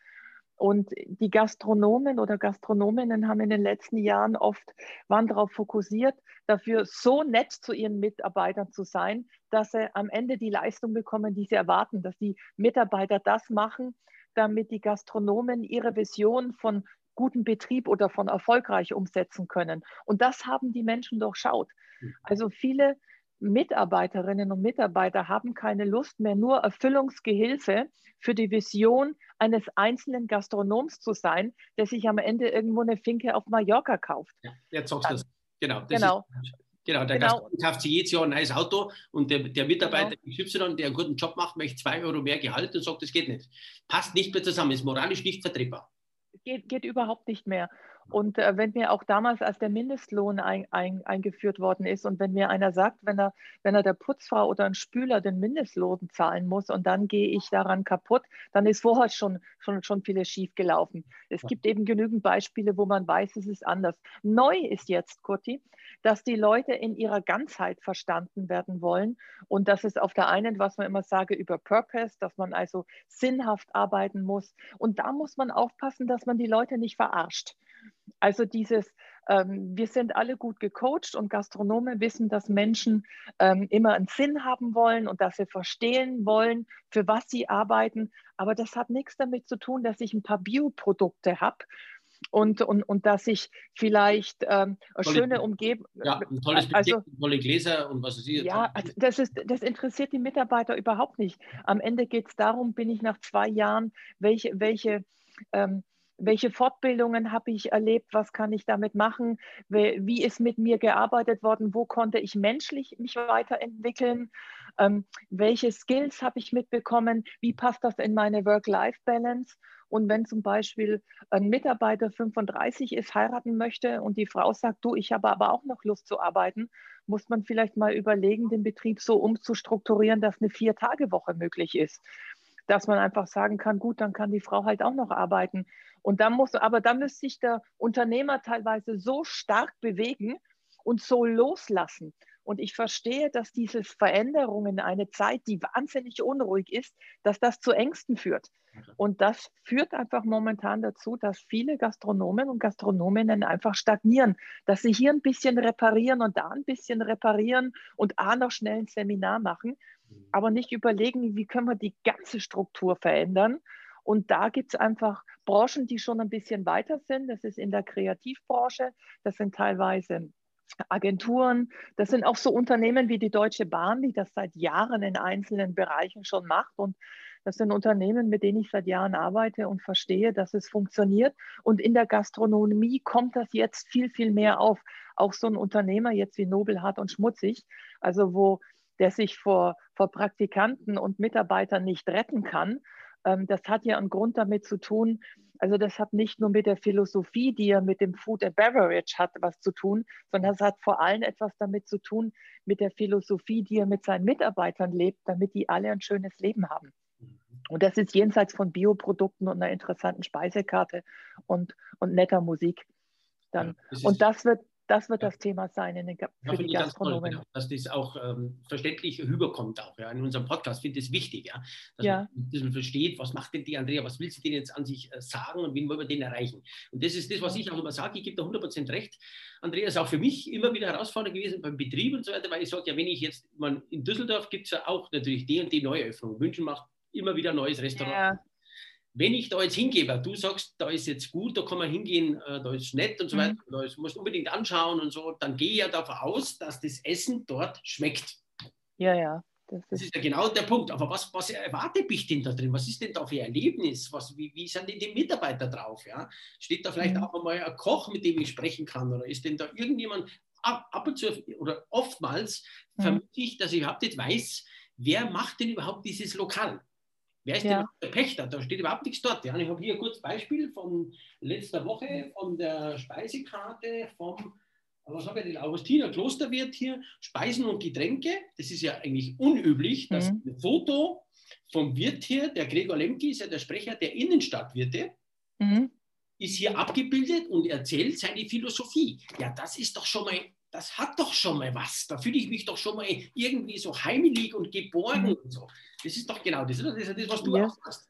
Und die Gastronomen oder Gastronominnen haben in den letzten Jahren oft, waren darauf fokussiert, dafür so nett zu ihren Mitarbeitern zu sein, dass sie am Ende die Leistung bekommen, die sie erwarten, dass die Mitarbeiter das machen, damit die Gastronomen ihre Vision von guten Betrieb oder von erfolgreich umsetzen können. Und das haben die Menschen durchschaut. Mhm. Also viele Mitarbeiterinnen und Mitarbeiter haben keine Lust mehr, nur Erfüllungsgehilfe für die Vision eines einzelnen Gastronoms zu sein, der sich am Ende irgendwo eine Finke auf Mallorca kauft. Ja, jetzt sagst du das. Genau. Das genau. Ist, genau, der genau. Gastronom kauft sich jedes Jahr ein neues Auto und der, der Mitarbeiter genau. XY, der einen guten Job macht, möchte zwei Euro mehr Gehalt und sagt, das geht nicht. Passt nicht mehr zusammen, ist moralisch nicht vertretbar. Geht, geht überhaupt nicht mehr. Und äh, wenn mir auch damals, als der Mindestlohn ein, ein, eingeführt worden ist und wenn mir einer sagt, wenn er, wenn er der Putzfrau oder ein Spüler den Mindestlohn zahlen muss und dann gehe ich daran kaputt, dann ist vorher schon, schon, schon vieles schief gelaufen. Es gibt eben genügend Beispiele, wo man weiß, es ist anders. Neu ist jetzt, Kurti, dass die Leute in ihrer Ganzheit verstanden werden wollen und das ist auf der einen, was man immer sage, über Purpose, dass man also sinnhaft arbeiten muss. Und da muss man aufpassen, dass man die Leute nicht verarscht. Also dieses, ähm, wir sind alle gut gecoacht und Gastronomen wissen, dass Menschen ähm, immer einen Sinn haben wollen und dass sie verstehen wollen, für was sie arbeiten. Aber das hat nichts damit zu tun, dass ich ein paar Bioprodukte habe und, und, und dass ich vielleicht ähm, eine tolle, schöne Umgebung. Ja, ein tolles Besteck, also, tolle Gläser und was ist hier. Ja, also das, ist, das interessiert die Mitarbeiter überhaupt nicht. Am Ende geht es darum, bin ich nach zwei Jahren, welche, welche ähm, welche Fortbildungen habe ich erlebt, was kann ich damit machen, wie ist mit mir gearbeitet worden, wo konnte ich menschlich mich weiterentwickeln, ähm, welche Skills habe ich mitbekommen, wie passt das in meine Work-Life-Balance. Und wenn zum Beispiel ein Mitarbeiter 35 ist, heiraten möchte und die Frau sagt, du, ich habe aber auch noch Lust zu arbeiten, muss man vielleicht mal überlegen, den Betrieb so umzustrukturieren, dass eine Vier-Tage-Woche möglich ist. Dass man einfach sagen kann, gut, dann kann die Frau halt auch noch arbeiten. Und dann muss, aber da müsste sich der Unternehmer teilweise so stark bewegen und so loslassen. Und ich verstehe, dass diese Veränderungen in eine Zeit, die wahnsinnig unruhig ist, dass das zu Ängsten führt. Und das führt einfach momentan dazu, dass viele Gastronomen und Gastronominnen einfach stagnieren, dass sie hier ein bisschen reparieren und da ein bisschen reparieren und A noch schnell ein Seminar machen, mhm. aber nicht überlegen, wie können wir die ganze Struktur verändern und da gibt es einfach Branchen, die schon ein bisschen weiter sind. Das ist in der Kreativbranche, das sind teilweise Agenturen, das sind auch so Unternehmen wie die Deutsche Bahn, die das seit Jahren in einzelnen Bereichen schon macht. Und das sind Unternehmen, mit denen ich seit Jahren arbeite und verstehe, dass es funktioniert. Und in der Gastronomie kommt das jetzt viel, viel mehr auf. Auch so ein Unternehmer jetzt wie Nobelhart und Schmutzig, also wo der sich vor, vor Praktikanten und Mitarbeitern nicht retten kann, das hat ja einen Grund damit zu tun, also das hat nicht nur mit der Philosophie, die er mit dem Food and Beverage hat, was zu tun, sondern es hat vor allem etwas damit zu tun, mit der Philosophie, die er mit seinen Mitarbeitern lebt, damit die alle ein schönes Leben haben. Und das ist jenseits von Bioprodukten und einer interessanten Speisekarte und, und netter Musik. Dann, ja, und das wird, das wird das Thema sein in den, für ja, die Gastronomen. Toll, genau, dass das auch ähm, verständlich rüberkommt, auch ja, in unserem Podcast. finde ich das wichtig, ja, dass, ja. Man, dass, Man, versteht, was macht denn die Andrea, was will sie denn jetzt an sich äh, sagen und wen wollen wir den erreichen. Und das ist das, was ich auch immer sage. Ich gebe da 100% recht. Andrea ist auch für mich immer wieder herausfordernd gewesen beim Betrieb und so weiter, weil ich sage, ja, wenn ich jetzt, man, in Düsseldorf gibt es ja auch natürlich die und die Neueröffnung. München macht immer wieder ein neues Restaurant. Ja wenn ich da jetzt hingehe, weil du sagst, da ist jetzt gut, da kann man hingehen, äh, da ist nett und so weiter, mhm. da ist, musst unbedingt anschauen und so, dann gehe ich ja davon aus, dass das Essen dort schmeckt. Ja, ja. Das ist, das ist, ja genau der Punkt. Aber was, was erwartet mich denn da drin? Was ist denn da für Erlebnis? Was, wie, wie sind denn die Mitarbeiter drauf? Ja? Steht da vielleicht mhm. auch einmal ein Koch, mit dem ich sprechen kann? Oder ist denn da irgendjemand, ab, ab und zu oder oftmals mhm. vermute ich, dass ich überhaupt nicht weiß, wer macht denn überhaupt dieses Lokal? Wer ist ja. denn der Pächter? Da steht überhaupt nichts dort. Ja? Ich habe hier ein kurzes Beispiel von letzter Woche von der Speisekarte vom was habe ich denn? Augustiner Klosterwirt hier, Speisen und Getränke. Das ist ja eigentlich unüblich, dass mhm. ein Foto vom Wirt hier, der Gregor Lemke ist ja der Sprecher der Innenstadtwirte, mhm. ist hier abgebildet und erzählt seine Philosophie. Ja, das ist doch schon mal, das hat doch schon mal was. Da fühle ich mich doch schon mal irgendwie so heimelig und geborgen mhm. und so. Das ist doch genau das, Das ist das, was du ja. auch hast.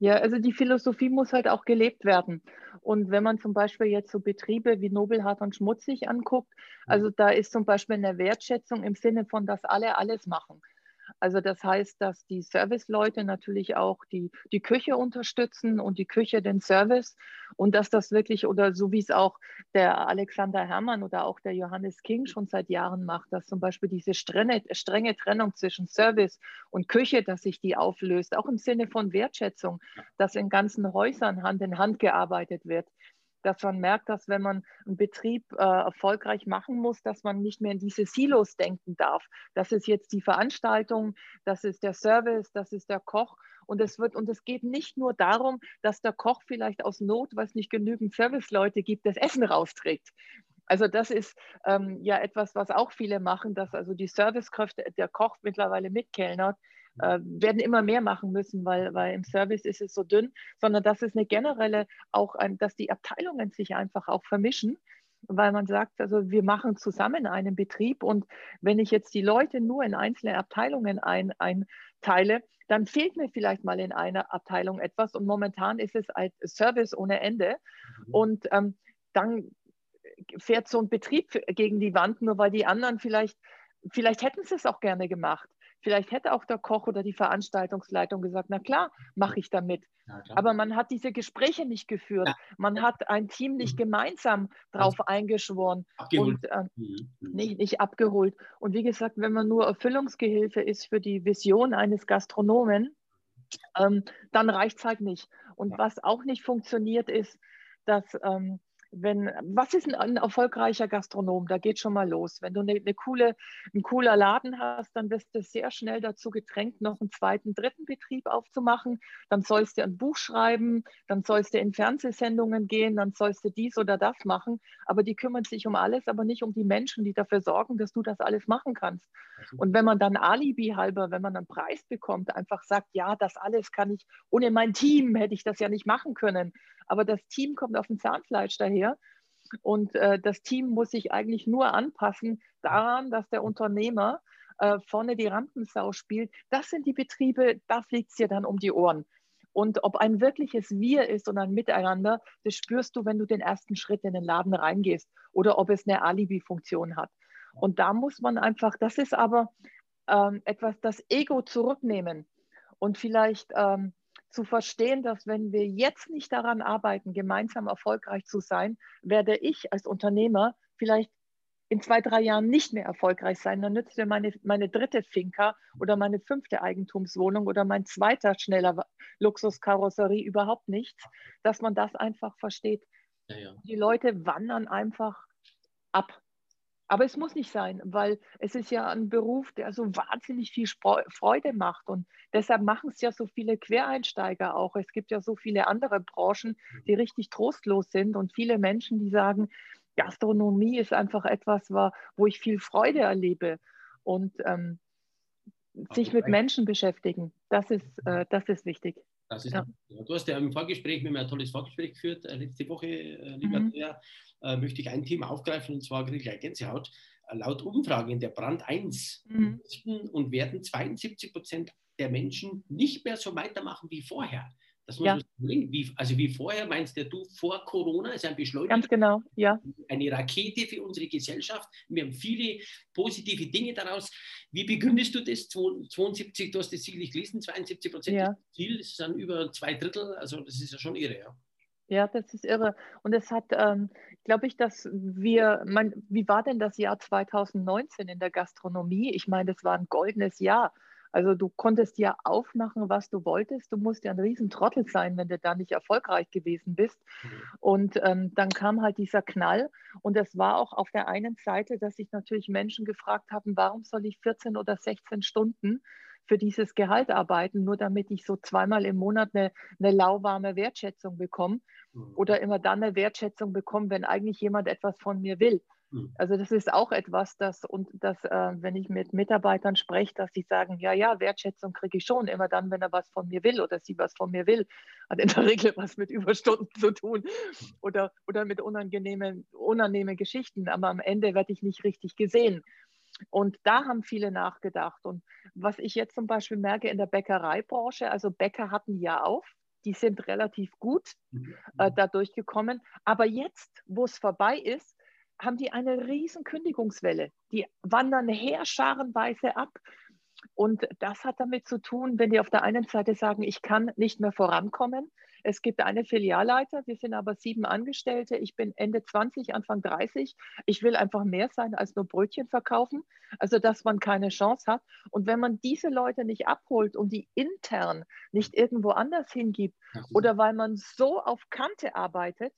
Ja, also die Philosophie muss halt auch gelebt werden. Und wenn man zum Beispiel jetzt so Betriebe wie Nobelhart und Schmutzig anguckt, also da ist zum Beispiel eine Wertschätzung im Sinne von, dass alle alles machen. Also das heißt, dass die Serviceleute natürlich auch die, die Küche unterstützen und die Küche den Service und dass das wirklich, oder so wie es auch der Alexander Herrmann oder auch der Johannes King schon seit Jahren macht, dass zum Beispiel diese strenge, strenge Trennung zwischen Service und Küche, dass sich die auflöst, auch im Sinne von Wertschätzung, dass in ganzen Häusern Hand in Hand gearbeitet wird dass man merkt, dass wenn man einen Betrieb äh, erfolgreich machen muss, dass man nicht mehr in diese Silos denken darf. Das ist jetzt die Veranstaltung, das ist der Service, das ist der Koch. Und es wird, und es geht nicht nur darum, dass der Koch vielleicht aus Not, weil es nicht genügend Serviceleute gibt, das Essen rausträgt. Also das ist ähm, ja etwas, was auch viele machen, dass also die Servicekräfte, der Koch mittlerweile mitkellnert, äh, werden immer mehr machen müssen, weil, weil im Service ist es so dünn, sondern das ist eine generelle auch, ein, dass die Abteilungen sich einfach auch vermischen weil man sagt, also wir machen zusammen einen Betrieb und wenn ich jetzt die Leute nur in einzelne Abteilungen ein, einteile, dann fehlt mir vielleicht mal in einer Abteilung etwas und momentan ist es ein Service ohne Ende mhm. und ähm, dann fährt so ein Betrieb gegen die Wand, nur weil die anderen vielleicht, vielleicht hätten sie es auch gerne gemacht. Vielleicht hätte auch der Koch oder die Veranstaltungsleitung gesagt, na klar, mache ich damit. Aber man hat diese Gespräche nicht geführt. Ja. Man hat ein Team nicht mhm. gemeinsam darauf also, eingeschworen abgeholt. und äh, nicht, nicht abgeholt. Und wie gesagt, wenn man nur Erfüllungsgehilfe ist für die Vision eines Gastronomen, ähm, dann reicht es halt nicht. Und was auch nicht funktioniert, ist, dass ähm, wenn, was ist ein, ein, erfolgreicher Gastronom? Da geht schon mal los. Wenn du eine, eine coole, ein cooler Laden hast, dann wirst du sehr schnell dazu gedrängt, noch einen zweiten, dritten Betrieb aufzumachen. Dann sollst du ein Buch schreiben, dann sollst du in Fernsehsendungen gehen, dann sollst du dies oder das machen. Aber die kümmern sich um alles, aber nicht um die Menschen, die dafür sorgen, dass du das alles machen kannst. Und wenn man dann Alibi halber, wenn man einen Preis bekommt, einfach sagt, ja, das alles kann ich, ohne mein Team hätte ich das ja nicht machen können aber das Team kommt auf dem Zahnfleisch daher. Und äh, das Team muss sich eigentlich nur anpassen daran, dass der Unternehmer äh, vorne die Rampensau spielt. Das sind die Betriebe, da fliegt es dir dann um die Ohren. Und ob ein wirkliches Wir ist und ein Miteinander, das spürst du, wenn du den ersten Schritt in den Laden reingehst oder ob es eine Alibi-Funktion hat. Und da muss man einfach, das ist aber ähm, etwas, das Ego zurücknehmen und vielleicht ähm, zu verstehen, dass wenn wir jetzt nicht daran arbeiten, gemeinsam erfolgreich zu sein, werde ich als Unternehmer vielleicht in zwei, drei Jahren nicht mehr erfolgreich sein. Dann nützt mir meine, meine dritte Finca oder meine fünfte Eigentumswohnung oder mein zweiter schneller Luxuskarosserie überhaupt nichts, dass man das einfach versteht. Ja, ja. Die Leute wandern einfach ab. Aber es muss nicht sein, weil es ist ja ein Beruf, der so wahnsinnig viel Freude macht. Und deshalb machen es ja so viele Quereinsteiger auch. Es gibt ja so viele andere Branchen, die mhm. richtig trostlos sind und viele Menschen, die sagen, Gastronomie ist einfach etwas, wo ich viel Freude erlebe. Und ähm, sich mit Menschen beschäftigen, das ist, äh, das ist wichtig. Das ist ja. Du hast ja im Vorgespräch mit mir ein tolles Vorgespräch geführt, äh, letzte Woche, äh, lieber mhm. Andrea, äh, möchte ich ein Thema aufgreifen und zwar kriege ich Gänsehaut. Äh, laut Umfragen der Brand 1 mhm. und werden 72 Prozent der Menschen nicht mehr so weitermachen wie vorher. Das muss ja. wie, also wie vorher meinst du vor Corona ist ein Beschleuniger. Ganz genau, ja. Eine Rakete für unsere Gesellschaft. Wir haben viele positive Dinge daraus. Wie begründest du das? 72, du hast das sicherlich gelesen, 72 Prozent ja. Ziel, das sind über zwei Drittel, also das ist ja schon irre, ja. Ja, das ist irre. Und es hat, ähm, glaube ich, dass wir, man, wie war denn das Jahr 2019 in der Gastronomie? Ich meine, das war ein goldenes Jahr. Also du konntest ja aufmachen, was du wolltest. Du musst ja ein Riesentrottel sein, wenn du da nicht erfolgreich gewesen bist. Mhm. Und ähm, dann kam halt dieser Knall. Und das war auch auf der einen Seite, dass sich natürlich Menschen gefragt haben, warum soll ich 14 oder 16 Stunden für dieses Gehalt arbeiten, nur damit ich so zweimal im Monat eine, eine lauwarme Wertschätzung bekomme mhm. oder immer dann eine Wertschätzung bekomme, wenn eigentlich jemand etwas von mir will. Mhm. Also das ist auch etwas, das und das, äh, wenn ich mit Mitarbeitern spreche, dass sie sagen, ja, ja, Wertschätzung kriege ich schon immer dann, wenn er was von mir will oder sie was von mir will, hat in der Regel was mit Überstunden zu tun oder, oder mit unangenehmen, unangenehmen Geschichten, aber am Ende werde ich nicht richtig gesehen. Und da haben viele nachgedacht. Und was ich jetzt zum Beispiel merke in der Bäckereibranche, also Bäcker hatten ja auf, die sind relativ gut mhm. äh, da durchgekommen. Aber jetzt, wo es vorbei ist, haben die eine riesen Kündigungswelle. Die wandern heerscharenweise ab. Und das hat damit zu tun, wenn die auf der einen Seite sagen, ich kann nicht mehr vorankommen, es gibt eine Filialleiter, wir sind aber sieben Angestellte. Ich bin Ende 20, Anfang 30. Ich will einfach mehr sein als nur Brötchen verkaufen. Also, dass man keine Chance hat. Und wenn man diese Leute nicht abholt und die intern nicht irgendwo anders hingibt oder weil man so auf Kante arbeitet,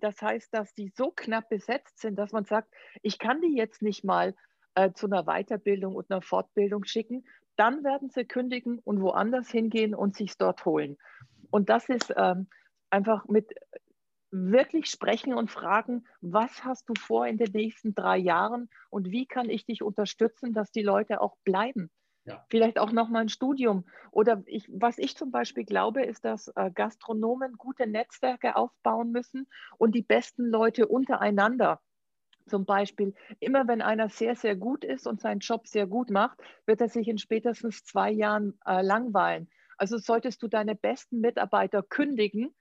das heißt, dass die so knapp besetzt sind, dass man sagt, ich kann die jetzt nicht mal äh, zu einer Weiterbildung und einer Fortbildung schicken, dann werden sie kündigen und woanders hingehen und sich dort holen. Und das ist ähm, einfach mit wirklich sprechen und fragen, was hast du vor in den nächsten drei Jahren und wie kann ich dich unterstützen, dass die Leute auch bleiben. Ja. Vielleicht auch noch mal ein Studium. Oder ich, was ich zum Beispiel glaube, ist, dass äh, Gastronomen gute Netzwerke aufbauen müssen und die besten Leute untereinander. Zum Beispiel, immer wenn einer sehr, sehr gut ist und seinen Job sehr gut macht, wird er sich in spätestens zwei Jahren äh, langweilen. Also solltest du deine besten Mitarbeiter kündigen,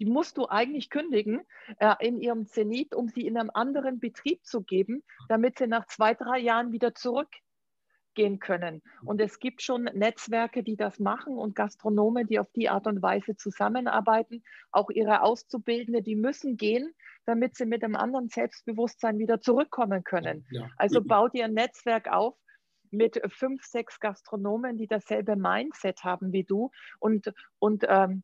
die musst du eigentlich kündigen äh, in ihrem Zenit, um sie in einem anderen Betrieb zu geben, damit sie nach zwei, drei Jahren wieder zurückgehen können. Und es gibt schon Netzwerke, die das machen und Gastronomen, die auf die Art und Weise zusammenarbeiten. Auch ihre Auszubildende, die müssen gehen, damit sie mit einem anderen Selbstbewusstsein wieder zurückkommen können. Ja. Also baut ihr ein Netzwerk auf, mit fünf, sechs Gastronomen, die dasselbe Mindset haben wie du und, und ähm,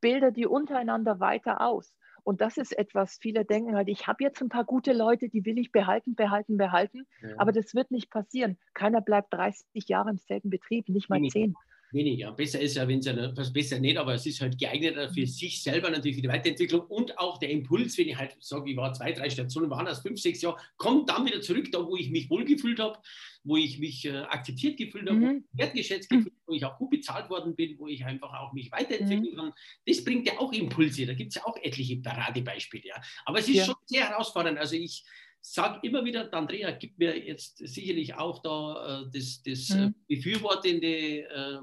bilde die untereinander weiter aus. Und das ist etwas, viele denken halt, ich habe jetzt ein paar gute Leute, die will ich behalten, behalten, behalten. Ja. Aber das wird nicht passieren. Keiner bleibt 30 Jahre im selben Betrieb, nicht mal zehn weniger. Besser ist ja, wenn es ja was besser nicht, aber es ist halt geeigneter für mhm. sich selber natürlich für die Weiterentwicklung und auch der Impuls, wenn ich halt sage, ich war zwei, drei Stationen, waren das fünf, sechs Jahre, kommt dann wieder zurück, da wo ich mich wohlgefühlt habe, wo ich mich äh, akzeptiert gefühlt habe, mhm. wertgeschätzt gefühlt, wo ich auch gut bezahlt worden bin, wo ich einfach auch mich weiterentwickeln mhm. kann. Das bringt ja auch Impulse. Da gibt es ja auch etliche Paradebeispiele. Ja. Aber es ist ja. schon sehr herausfordernd. Also ich sage immer wieder, Andrea gibt mir jetzt sicherlich auch da äh, das, das äh, mhm. befürwortende äh,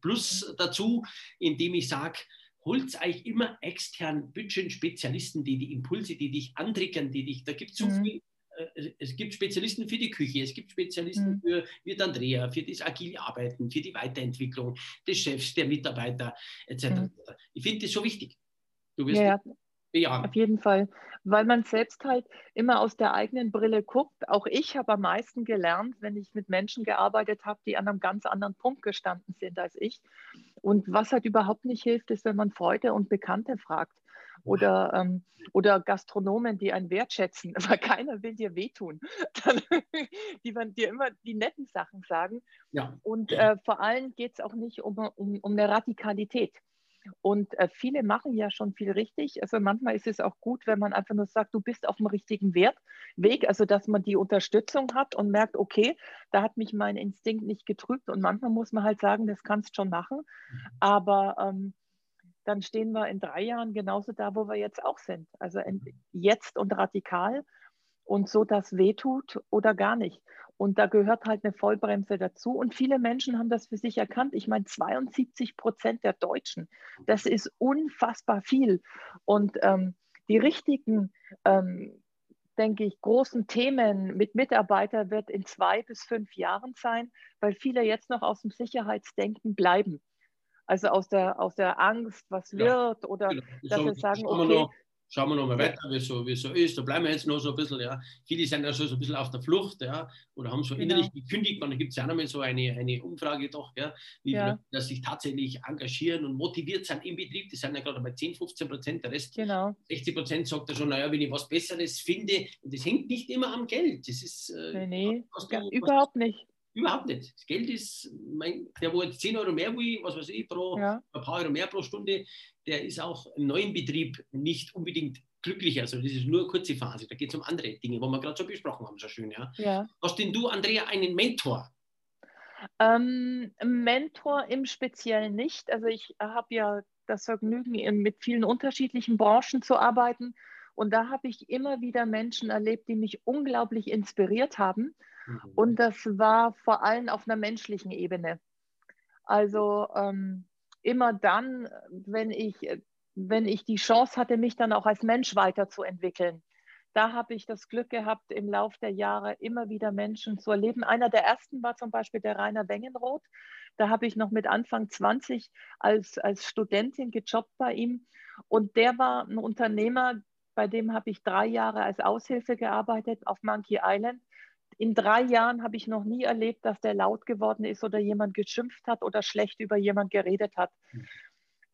Plus dazu, indem ich sage, holt euch immer extern Budget-Spezialisten, die die Impulse, die dich antriggern, die dich, da gibt es so mhm. viel äh, es gibt Spezialisten für die Küche, es gibt Spezialisten mhm. für, für Andrea, für das agile Arbeiten, für die Weiterentwicklung des Chefs, der Mitarbeiter etc. Mhm. Ich finde das so wichtig. Du wirst ja, ja. Auf jeden Fall, weil man selbst halt immer aus der eigenen Brille guckt. Auch ich habe am meisten gelernt, wenn ich mit Menschen gearbeitet habe, die an einem ganz anderen Punkt gestanden sind als ich. Und was halt überhaupt nicht hilft, ist, wenn man Freunde und Bekannte fragt oder, ähm, oder Gastronomen, die einen wertschätzen, weil keiner will dir wehtun. die werden dir immer die netten Sachen sagen. Ja. Und äh, vor allem geht es auch nicht um, um, um eine Radikalität. Und äh, viele machen ja schon viel richtig. Also manchmal ist es auch gut, wenn man einfach nur sagt, du bist auf dem richtigen Wert, Weg, also dass man die Unterstützung hat und merkt, okay, da hat mich mein Instinkt nicht getrübt. Und manchmal muss man halt sagen, das kannst du schon machen. Mhm. Aber ähm, dann stehen wir in drei Jahren genauso da, wo wir jetzt auch sind. Also jetzt und radikal und so, dass wehtut oder gar nicht. Und da gehört halt eine Vollbremse dazu. Und viele Menschen haben das für sich erkannt. Ich meine, 72 Prozent der Deutschen, das ist unfassbar viel. Und ähm, die richtigen, ähm, denke ich, großen Themen mit Mitarbeitern wird in zwei bis fünf Jahren sein, weil viele jetzt noch aus dem Sicherheitsdenken bleiben. Also aus der, aus der Angst, was ja, wird, oder genau. dass sie sagen, okay, schauen wir noch mal weiter, wie es so, so ist. Da bleiben wir jetzt noch so ein bisschen. Ja. Viele sind ja so, so ein bisschen auf der Flucht ja, oder haben so genau. innerlich gekündigt. Und da gibt es ja auch noch mal so eine, eine Umfrage doch, ja, wie ja. viele dass sich tatsächlich engagieren und motiviert sind im Betrieb. Das sind ja gerade bei 10, 15 Prozent. Der Rest, genau. 60 Prozent sagt er schon, naja, wenn ich was Besseres finde. Und das hängt nicht immer am Geld. Das ist. Äh, nee, nee. Du, überhaupt nicht. Überhaupt nicht. Das Geld ist, mein, der, wo jetzt 10 Euro mehr will, was weiß ich, pro, ja. ein paar Euro mehr pro Stunde, der ist auch im neuen Betrieb nicht unbedingt glücklicher. Also das ist nur eine kurze Phase. Da geht es um andere Dinge, wo wir gerade so besprochen haben, so schön. Ja? ja. Hast denn du, Andrea, einen Mentor? Ähm, Mentor im Speziellen nicht. Also ich habe ja das Vergnügen, mit vielen unterschiedlichen Branchen zu arbeiten. Und da habe ich immer wieder Menschen erlebt, die mich unglaublich inspiriert haben. Mhm. Und das war vor allem auf einer menschlichen Ebene. Also ähm, immer dann, wenn ich, wenn ich die Chance hatte, mich dann auch als Mensch weiterzuentwickeln. Da habe ich das Glück gehabt, im Laufe der Jahre immer wieder Menschen zu erleben. Einer der ersten war zum Beispiel der Rainer Wengenroth. Da habe ich noch mit Anfang 20 als, als Studentin gejobbt bei ihm. Und der war ein Unternehmer, bei dem habe ich drei Jahre als Aushilfe gearbeitet auf Monkey Island in drei Jahren habe ich noch nie erlebt, dass der laut geworden ist oder jemand geschimpft hat oder schlecht über jemand geredet hat. Hm.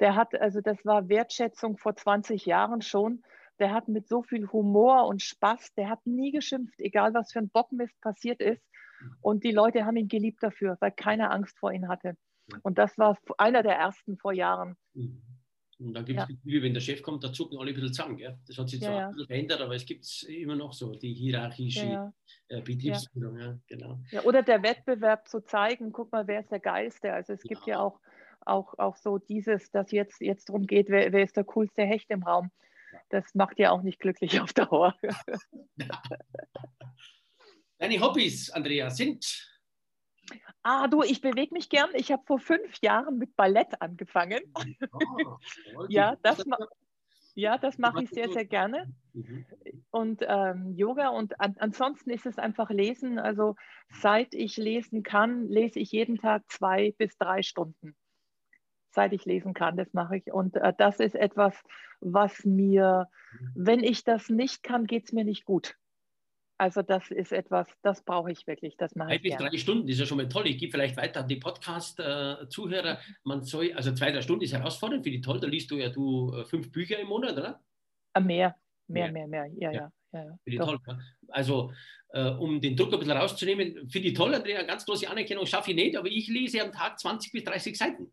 Der hat, also das war Wertschätzung vor 20 Jahren schon. Der hat mit so viel Humor und Spaß, der hat nie geschimpft, egal was für ein Bockmist passiert ist. Hm. Und die Leute haben ihn geliebt dafür, weil keiner Angst vor ihm hatte. Und das war einer der ersten vor Jahren. Mhm. Und dann gibt es ja. Gefühle, wenn der Chef kommt, da zucken alle ein bisschen zusammen. Gell? Das hat sich zwar ja, ein bisschen verändert, aber es gibt immer noch so die hierarchische ja, äh, Betriebsführung. Ja. genau. Ja, oder der Wettbewerb zu zeigen, guck mal, wer ist der Geiste. Also es gibt ja auch, auch, auch so dieses, dass jetzt, jetzt darum geht, wer, wer ist der coolste Hecht im Raum. Das macht ja auch nicht glücklich auf Dauer. Deine Hobbys, Andrea, sind Ah, du, ich bewege mich gern. Ich habe vor fünf Jahren mit Ballett angefangen. Oh, ja, das, ma ja, das mache ich sehr, sehr gerne. Mhm. Und ähm, Yoga und an ansonsten ist es einfach Lesen. Also seit ich lesen kann, lese ich jeden Tag zwei bis drei Stunden. Seit ich lesen kann, das mache ich. Und äh, das ist etwas, was mir, mhm. wenn ich das nicht kann, geht es mir nicht gut. Also das ist etwas, das brauche ich wirklich. Das mache ich bis drei Stunden ist ja schon mal toll. Ich gebe vielleicht weiter an die Podcast-Zuhörer. Man soll, also zwei, drei Stunden ist herausfordernd, finde ich toll. Da liest du ja du äh, fünf Bücher im Monat, oder? Ah, mehr, mehr, mehr, mehr. Ja, ja. ja, ja, toll. Also, äh, um den Druck ein bisschen rauszunehmen, finde ich toll, Andrea, ganz große Anerkennung schaffe ich nicht, aber ich lese am Tag 20 bis 30 Seiten.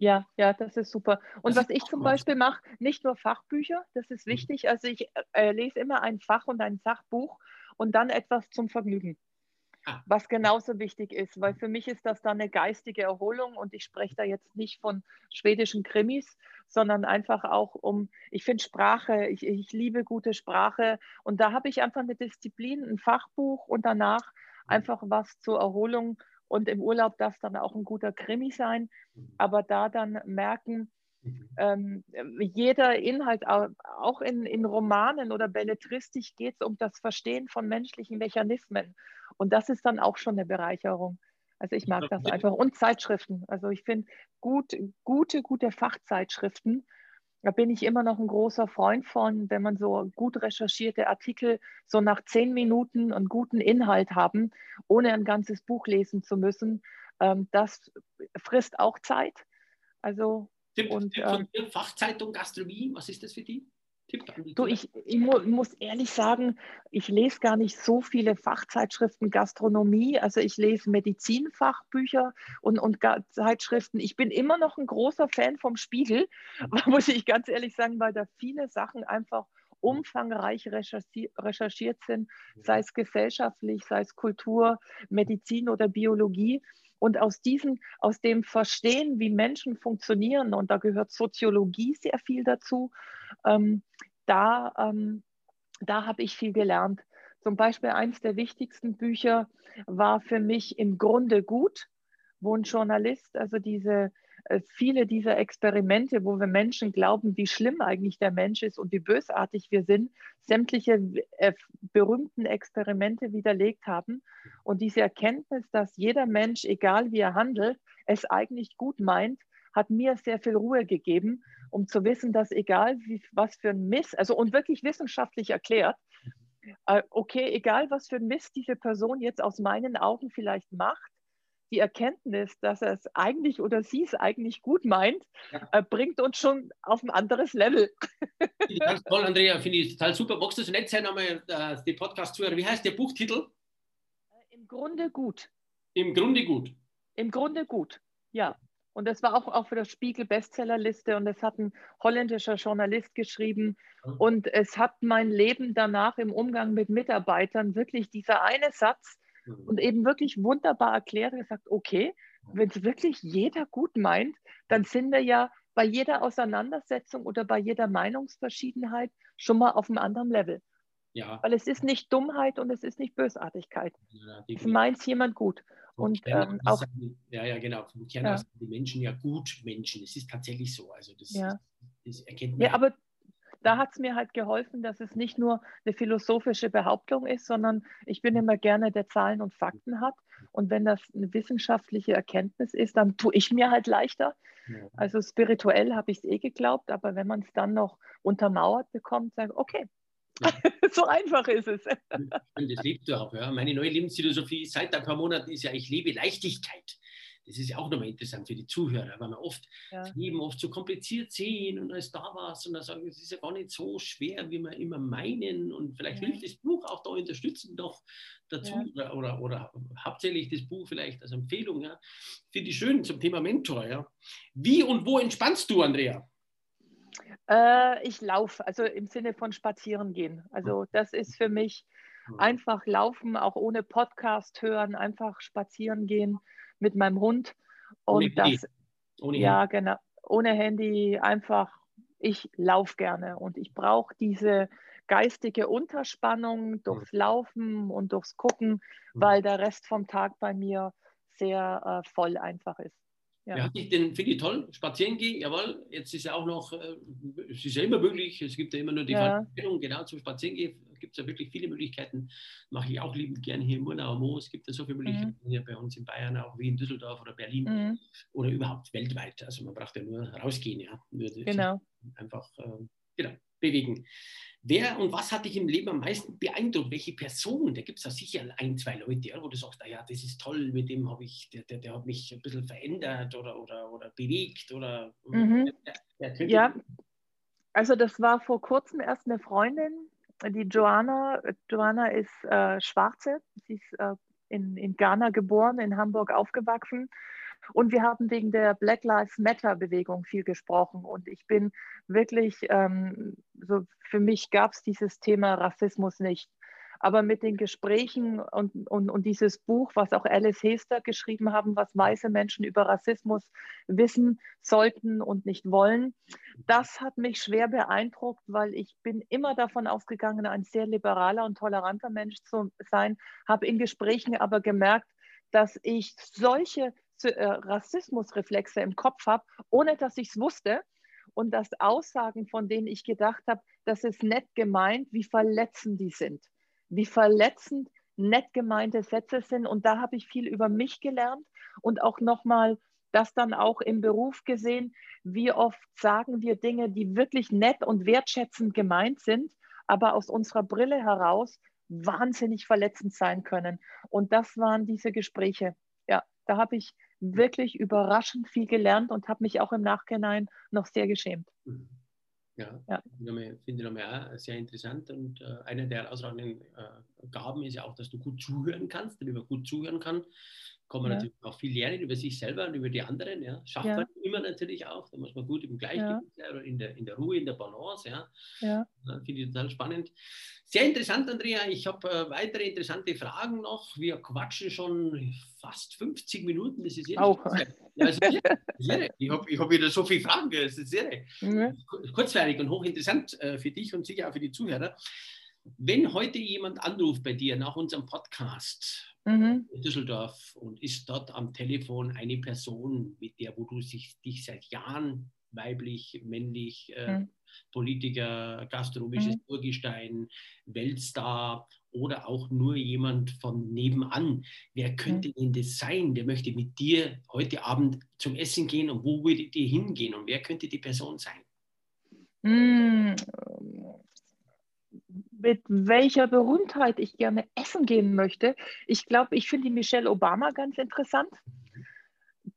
Ja, ja, das ist super. Und das was ich zum Beispiel mache, nicht nur Fachbücher, das ist mhm. wichtig. Also ich äh, lese immer ein Fach und ein Sachbuch und dann etwas zum Vergnügen. Ah. Was genauso wichtig ist, weil für mich ist das dann eine geistige Erholung und ich spreche da jetzt nicht von schwedischen Krimis, sondern einfach auch um, ich finde Sprache, ich, ich liebe gute Sprache und da habe ich einfach eine Disziplin, ein Fachbuch und danach mhm. einfach was zur Erholung und im Urlaub darf es dann auch ein guter Krimi sein, mhm. aber da dann merken, mhm. ähm, jeder Inhalt, auch in, in Romanen oder Belletristik geht es um das Verstehen von menschlichen Mechanismen. Und das ist dann auch schon eine Bereicherung. Also ich mag das einfach. Und Zeitschriften. Also ich finde gut, gute, gute Fachzeitschriften da bin ich immer noch ein großer Freund von, wenn man so gut recherchierte Artikel so nach zehn Minuten einen guten Inhalt haben, ohne ein ganzes Buch lesen zu müssen. Ähm, das frisst auch Zeit. Also Tipp, und, Tipp von ähm, Fachzeitung Gastronomie, was ist das für die? Du, ich, ich mu muss ehrlich sagen, ich lese gar nicht so viele Fachzeitschriften Gastronomie. Also ich lese Medizinfachbücher und, und Zeitschriften. Ich bin immer noch ein großer Fan vom Spiegel, muss ich ganz ehrlich sagen, weil da viele Sachen einfach umfangreich recherchiert sind, sei es gesellschaftlich, sei es Kultur, Medizin oder Biologie. Und aus diesem, aus dem Verstehen, wie Menschen funktionieren, und da gehört Soziologie sehr viel dazu, ähm, da, ähm, da habe ich viel gelernt. Zum Beispiel eines der wichtigsten Bücher war für mich im Grunde gut, wo ein Journalist also diese äh, viele dieser Experimente, wo wir Menschen glauben, wie schlimm eigentlich der Mensch ist und wie bösartig wir sind, sämtliche äh, berühmten Experimente widerlegt haben. Und diese Erkenntnis, dass jeder Mensch, egal wie er handelt, es eigentlich gut meint, hat mir sehr viel Ruhe gegeben, um zu wissen, dass egal wie, was für ein Mist, also und wirklich wissenschaftlich erklärt, äh, okay, egal was für ein Mist diese Person jetzt aus meinen Augen vielleicht macht, die Erkenntnis, dass er es eigentlich oder sie es eigentlich gut meint, ja. äh, bringt uns schon auf ein anderes Level. Ganz toll, Andrea, finde ich total super. Magst du so nett sein, einmal äh, die Podcast-Zuhörer? Wie heißt der Buchtitel? Äh, Im Grunde gut. Im Grunde gut. Im Grunde gut, ja. Und das war auch, für das Spiegel Bestsellerliste und es hat ein holländischer Journalist geschrieben. Und es hat mein Leben danach im Umgang mit Mitarbeitern wirklich dieser eine Satz und eben wirklich wunderbar erklärt und gesagt, okay, wenn es wirklich jeder gut meint, dann sind wir ja bei jeder Auseinandersetzung oder bei jeder Meinungsverschiedenheit schon mal auf einem anderen Level. Ja. Weil es ist nicht Dummheit und es ist nicht Bösartigkeit. Ja, es meint jemand gut. Und ähm, auch, ja, ja, genau. Vom Kern ja. die Menschen ja gut Menschen. Es ist tatsächlich so. Also das, ja. das erkennt man. Ja, aber da hat es mir halt geholfen, dass es nicht nur eine philosophische Behauptung ist, sondern ich bin immer gerne, der Zahlen und Fakten hat. Und wenn das eine wissenschaftliche Erkenntnis ist, dann tue ich mir halt leichter. Also spirituell habe ich es eh geglaubt, aber wenn man es dann noch untermauert bekommt, sage ich, okay, ja. so einfach ist es. Und das lebst du auch. Ja. Meine neue Lebensphilosophie seit ein paar Monaten ist ja, ich lebe Leichtigkeit. Das ist ja auch nochmal interessant für die Zuhörer, weil man oft ja. das Leben oft so kompliziert sehen und da ist da was und dann sagen, es ist ja gar nicht so schwer, wie wir immer meinen und vielleicht ja. hilft das Buch auch da unterstützen doch dazu ja. oder, oder, oder, hauptsächlich das Buch vielleicht als Empfehlung. Ja. Finde ich schön zum Thema Mentor. Ja. Wie und wo entspannst du, Andrea? Äh, ich laufe, also im Sinne von spazieren gehen. Also das ist für mich einfach laufen, auch ohne Podcast hören, einfach spazieren gehen mit meinem Hund. Und ohne das, ohne ja, Handy. genau, ohne Handy einfach, ich laufe gerne und ich brauche diese geistige Unterspannung durchs Laufen und durchs Gucken, mhm. weil der Rest vom Tag bei mir sehr äh, voll einfach ist. Ja. ja den finde ich toll, spazieren gehen, jawohl. Jetzt ist ja auch noch, äh, es ist ja immer möglich, es gibt ja immer nur die ja. Verbindung, genau zum Spazieren gehen gibt es ja wirklich viele Möglichkeiten. Mache ich auch liebend gerne hier in Murnau Moos. Es gibt ja so viele Möglichkeiten mhm. hier bei uns in Bayern, auch wie in Düsseldorf oder Berlin mhm. oder überhaupt weltweit. Also man braucht ja nur rausgehen, ja. Nur genau. Einfach äh, genau, bewegen. Wer und was hat dich im Leben am meisten beeindruckt? Welche Person? Da gibt es ja sicher ein, zwei Leute, wo du sagst, ah ja, das ist toll, mit dem habe ich, der, der, der, hat mich ein bisschen verändert oder, oder, oder bewegt oder mhm. der ja. Also das war vor kurzem erst eine Freundin, die Joanna. Joanna ist äh, Schwarze, sie ist äh, in, in Ghana geboren, in Hamburg aufgewachsen und wir haben wegen der Black Lives Matter Bewegung viel gesprochen. Und ich bin wirklich, ähm, so für mich gab es dieses Thema Rassismus nicht. Aber mit den Gesprächen und, und, und dieses Buch, was auch Alice Hester geschrieben haben, was weiße Menschen über Rassismus wissen sollten und nicht wollen, das hat mich schwer beeindruckt, weil ich bin immer davon ausgegangen, ein sehr liberaler und toleranter Mensch zu sein, habe in Gesprächen aber gemerkt, dass ich solche Rassismusreflexe im Kopf habe, ohne dass ich es wusste. Und dass Aussagen, von denen ich gedacht habe, das ist nett gemeint, wie verletzend die sind. Wie verletzend nett gemeinte Sätze sind. Und da habe ich viel über mich gelernt und auch nochmal das dann auch im Beruf gesehen, wie oft sagen wir Dinge, die wirklich nett und wertschätzend gemeint sind, aber aus unserer Brille heraus wahnsinnig verletzend sein können. Und das waren diese Gespräche. Ja, da habe ich wirklich überraschend viel gelernt und habe mich auch im Nachhinein noch sehr geschämt. Mhm. Ja, ja. finde ich nochmal sehr interessant. Und äh, eine der herausragenden äh, Gaben ist ja auch, dass du gut zuhören kannst. Wenn man gut zuhören kann, kann man ja. natürlich auch viel lernen über sich selber und über die anderen. Ja. Schafft ja. man immer natürlich auch. Da muss man gut im Gleichgewicht sein oder in der, in der Ruhe, in der Balance. Ja. Ja. Finde ich total spannend. Sehr interessant, Andrea. Ich habe äh, weitere interessante Fragen noch. Wir quatschen schon fast 50 Minuten. Das ist irre. Auch. Ja, also. Ich habe hab wieder so viele Fragen. Das ist irre. Mhm. Kurzweilig und hochinteressant äh, für dich und sicher auch für die Zuhörer. Wenn heute jemand anruft bei dir nach unserem Podcast, mhm. in Düsseldorf und ist dort am Telefon eine Person, mit der, wo du sich, dich seit Jahren weiblich, männlich, äh, mhm. Politiker, gastronomisches mhm. Urgestein, Weltstar oder auch nur jemand von nebenan. Wer könnte mhm. denn das sein? Wer möchte mit dir heute Abend zum Essen gehen und wo würdet ihr hingehen und wer könnte die Person sein? Mit welcher Berühmtheit ich gerne essen gehen möchte. Ich glaube, ich finde die Michelle Obama ganz interessant.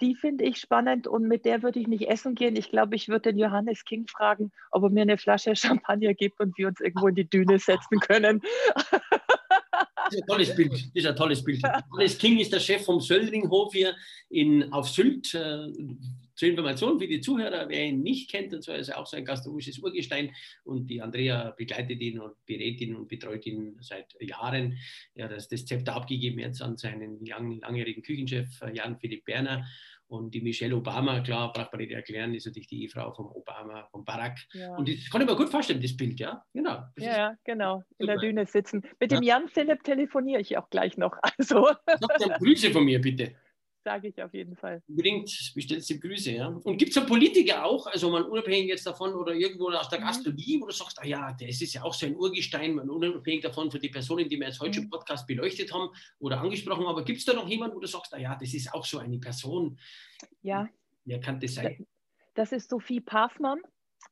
Die finde ich spannend und mit der würde ich nicht essen gehen. Ich glaube, ich würde den Johannes King fragen, ob er mir eine Flasche Champagner gibt und wir uns irgendwo in die Düne setzen können. Das ist ein tolles Bild. Das ist ein tolles Bild. Johannes King ist der Chef vom Söldringhof hier in, auf Sylt. Zur Information für die Zuhörer, wer ihn nicht kennt, und zwar ist er auch so ein gastronomisches Urgestein und die Andrea begleitet ihn und berät ihn und betreut ihn seit Jahren. Er hat das Zepter abgegeben jetzt an seinen lang, langjährigen Küchenchef äh, Jan Philipp Berner. Und die Michelle Obama, klar, braucht man nicht erklären, ist natürlich die Ehefrau vom Obama, vom Barack. Ja. Und das kann ich mir gut vorstellen, das Bild, ja? Genau. Ja, genau. In der Düne sitzen. Mit ja. dem Jan Philipp telefoniere ich auch gleich noch. Also. Sag Grüße von mir, bitte sage ich auf jeden Fall. Unbedingt bestellst du Grüße, ja. Und gibt es ja Politiker auch, also man unabhängig jetzt davon oder irgendwo aus der mhm. Gastronomie, wo du sagst, ah ja, das ist ja auch so ein Urgestein, man unabhängig davon für die Personen, die wir jetzt heute mhm. im Podcast beleuchtet haben oder angesprochen haben, aber gibt es da noch jemanden, wo du sagst, ah ja, das ist auch so eine Person? Ja. Wer kann das sein? Das ist Sophie Passmann.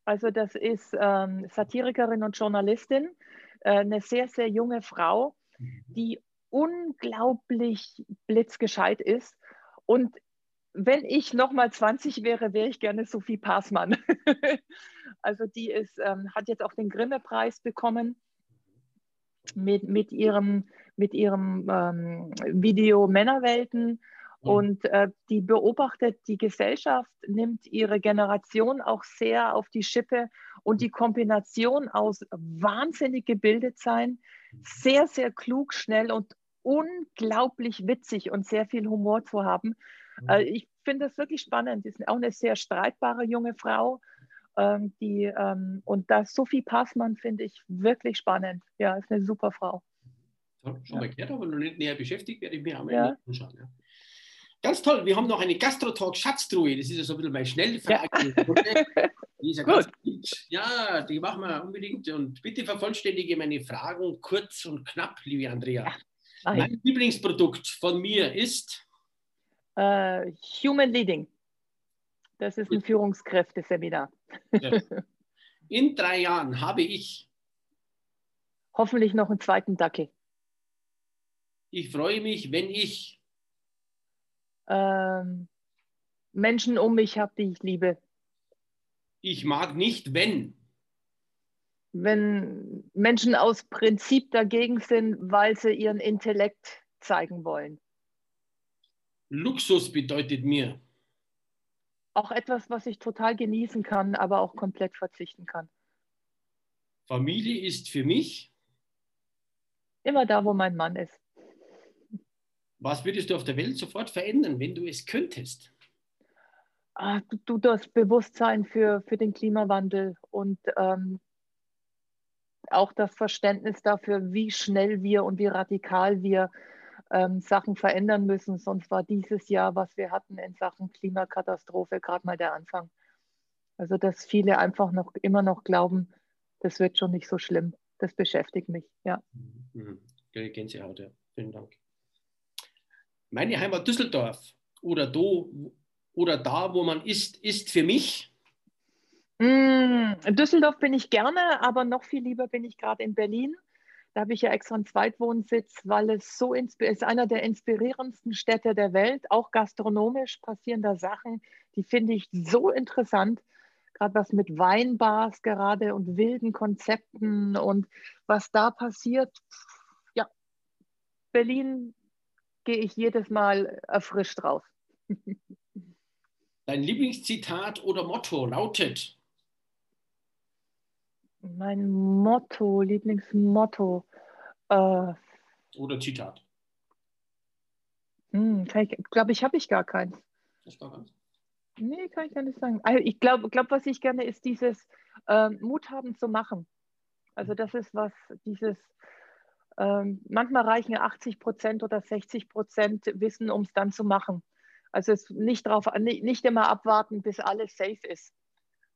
Also das ist ähm, Satirikerin und Journalistin, äh, eine sehr, sehr junge Frau, mhm. die unglaublich blitzgescheit ist und wenn ich nochmal 20 wäre, wäre ich gerne Sophie Passmann. also die ist, ähm, hat jetzt auch den Grimme-Preis bekommen mit, mit ihrem, mit ihrem ähm, Video Männerwelten. Mhm. Und äh, die beobachtet die Gesellschaft, nimmt ihre Generation auch sehr auf die Schippe und die Kombination aus wahnsinnig gebildet sein, sehr, sehr klug, schnell und unglaublich witzig und sehr viel Humor zu haben. Mhm. Äh, ich finde das wirklich spannend. Sie ist auch eine sehr streitbare junge Frau. Ähm, die, ähm, und das Sophie Passmann finde ich wirklich spannend. Ja, ist eine super Frau. Schon ja. mal gehört, aber noch nicht näher beschäftigt, werde ich mir auch mal ja. anschauen. Ja. Ganz toll, wir haben noch eine Gastro-Talk Schatztruhe. Das ist ja so ein bisschen mein Schnellfrage. Ja. Gut. ja, die machen wir unbedingt. Und bitte vervollständige meine Fragen kurz und knapp, liebe Andrea. Nein. Mein Lieblingsprodukt von mir ist uh, Human Leading. Das ist ein Führungskräfteseminar. Ja. In drei Jahren habe ich hoffentlich noch einen zweiten Dackel. Ich freue mich, wenn ich ähm, Menschen um mich habe, die ich liebe. Ich mag nicht, wenn wenn Menschen aus Prinzip dagegen sind, weil sie ihren Intellekt zeigen wollen. Luxus bedeutet mir. Auch etwas, was ich total genießen kann, aber auch komplett verzichten kann. Familie ist für mich. Immer da, wo mein Mann ist. Was würdest du auf der Welt sofort verändern, wenn du es könntest? Ah, du, du das Bewusstsein für, für den Klimawandel und ähm, auch das Verständnis dafür, wie schnell wir und wie radikal wir ähm, Sachen verändern müssen. Sonst war dieses Jahr, was wir hatten in Sachen Klimakatastrophe, gerade mal der Anfang. Also, dass viele einfach noch immer noch glauben, das wird schon nicht so schlimm. Das beschäftigt mich, ja. Mhm. Gänsehaut, ja. Vielen Dank. Meine Heimat Düsseldorf oder, do, oder da, wo man ist, ist für mich Mm, in Düsseldorf bin ich gerne, aber noch viel lieber bin ich gerade in Berlin. Da habe ich ja extra einen Zweitwohnsitz, weil es so ist einer der inspirierendsten Städte der Welt. Auch gastronomisch passieren da Sachen, die finde ich so interessant. Gerade was mit Weinbars gerade und wilden Konzepten und was da passiert. Ja, Berlin gehe ich jedes Mal erfrischt raus. Dein Lieblingszitat oder Motto lautet? Mein Motto, Lieblingsmotto. Äh, Oder Zitat. Hm, ich glaube, ich habe ich gar keins. Das gar keins. Nee, kann ich gar nicht sagen. Also ich glaube, glaub, was ich gerne ist dieses äh, Mut haben zu machen. Also das ist was, dieses, ähm, manchmal reichen 80 Prozent oder 60 Prozent Wissen, um es dann zu machen. Also es nicht, drauf, nicht, nicht immer abwarten, bis alles safe ist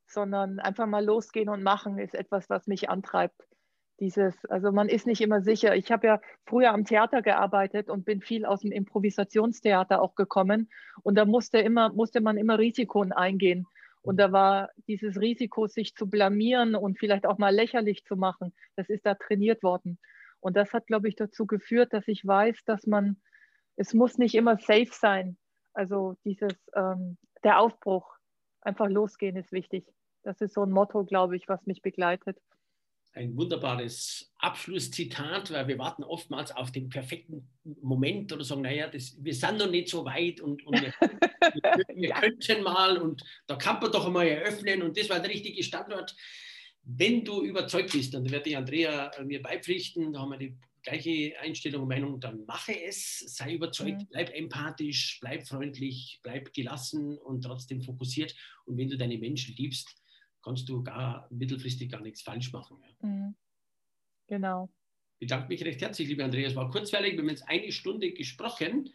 sondern einfach mal losgehen und machen ist etwas, was mich antreibt. Dieses, also man ist nicht immer sicher. Ich habe ja früher am Theater gearbeitet und bin viel aus dem Improvisationstheater auch gekommen. Und da musste immer, musste man immer Risiken eingehen. Und da war dieses Risiko, sich zu blamieren und vielleicht auch mal lächerlich zu machen, das ist da trainiert worden. Und das hat, glaube ich, dazu geführt, dass ich weiß, dass man, es muss nicht immer safe sein. Also dieses, ähm, der Aufbruch, einfach losgehen ist wichtig. Das ist so ein Motto, glaube ich, was mich begleitet ein wunderbares Abschlusszitat, weil wir warten oftmals auf den perfekten Moment oder sagen, naja, das, wir sind noch nicht so weit und, und wir, wir, wir ja. könnten mal und da kann man doch einmal eröffnen und das war der richtige Standort. Wenn du überzeugt bist, dann werde ich Andrea mir beipflichten, da haben wir die gleiche Einstellung und Meinung, dann mache es, sei überzeugt, mhm. bleib empathisch, bleib freundlich, bleib gelassen und trotzdem fokussiert. Und wenn du deine Menschen liebst, kannst du gar mittelfristig gar nichts falsch machen. Ja. Mhm. Genau. Ich bedanke mich recht herzlich, liebe Andreas. War kurzweilig, wir haben jetzt eine Stunde gesprochen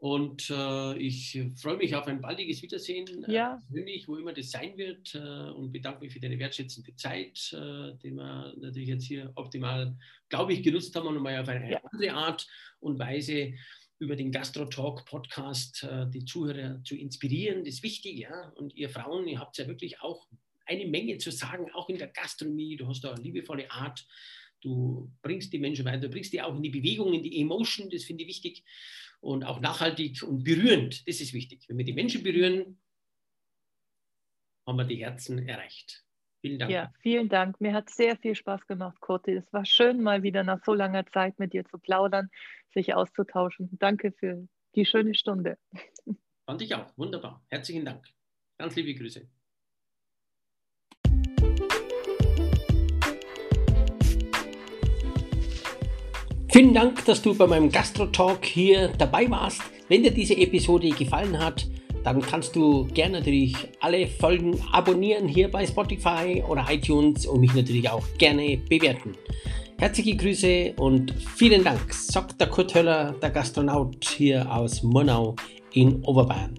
und äh, ich freue mich auf ein baldiges Wiedersehen, äh, ja. äh, persönlich, wo immer das sein wird äh, und bedanke mich für deine wertschätzende Zeit, äh, die wir natürlich jetzt hier optimal, glaube ich, genutzt haben und mal auf eine ja. andere Art und Weise über den Gastro Talk Podcast äh, die Zuhörer zu inspirieren. Das ist wichtig, ja. Und ihr Frauen, ihr habt ja wirklich auch eine Menge zu sagen, auch in der Gastronomie. Du hast da eine liebevolle Art. Du bringst die Menschen weiter, du bringst die auch in die Bewegung, in die Emotion, das finde ich wichtig. Und auch nachhaltig und berührend, das ist wichtig. Wenn wir die Menschen berühren, haben wir die Herzen erreicht. Vielen Dank. Ja, vielen Dank. Mir hat sehr viel Spaß gemacht, Kurti. Es war schön, mal wieder nach so langer Zeit mit dir zu plaudern, sich auszutauschen. Danke für die schöne Stunde. Fand ich auch. Wunderbar. Herzlichen Dank. Ganz liebe Grüße. Vielen Dank, dass du bei meinem Gastro-Talk hier dabei warst. Wenn dir diese Episode gefallen hat, dann kannst du gerne natürlich alle Folgen abonnieren hier bei Spotify oder iTunes und mich natürlich auch gerne bewerten. Herzliche Grüße und vielen Dank, sagt der Kurt Höller, der Gastronaut hier aus Murnau in Oberbayern.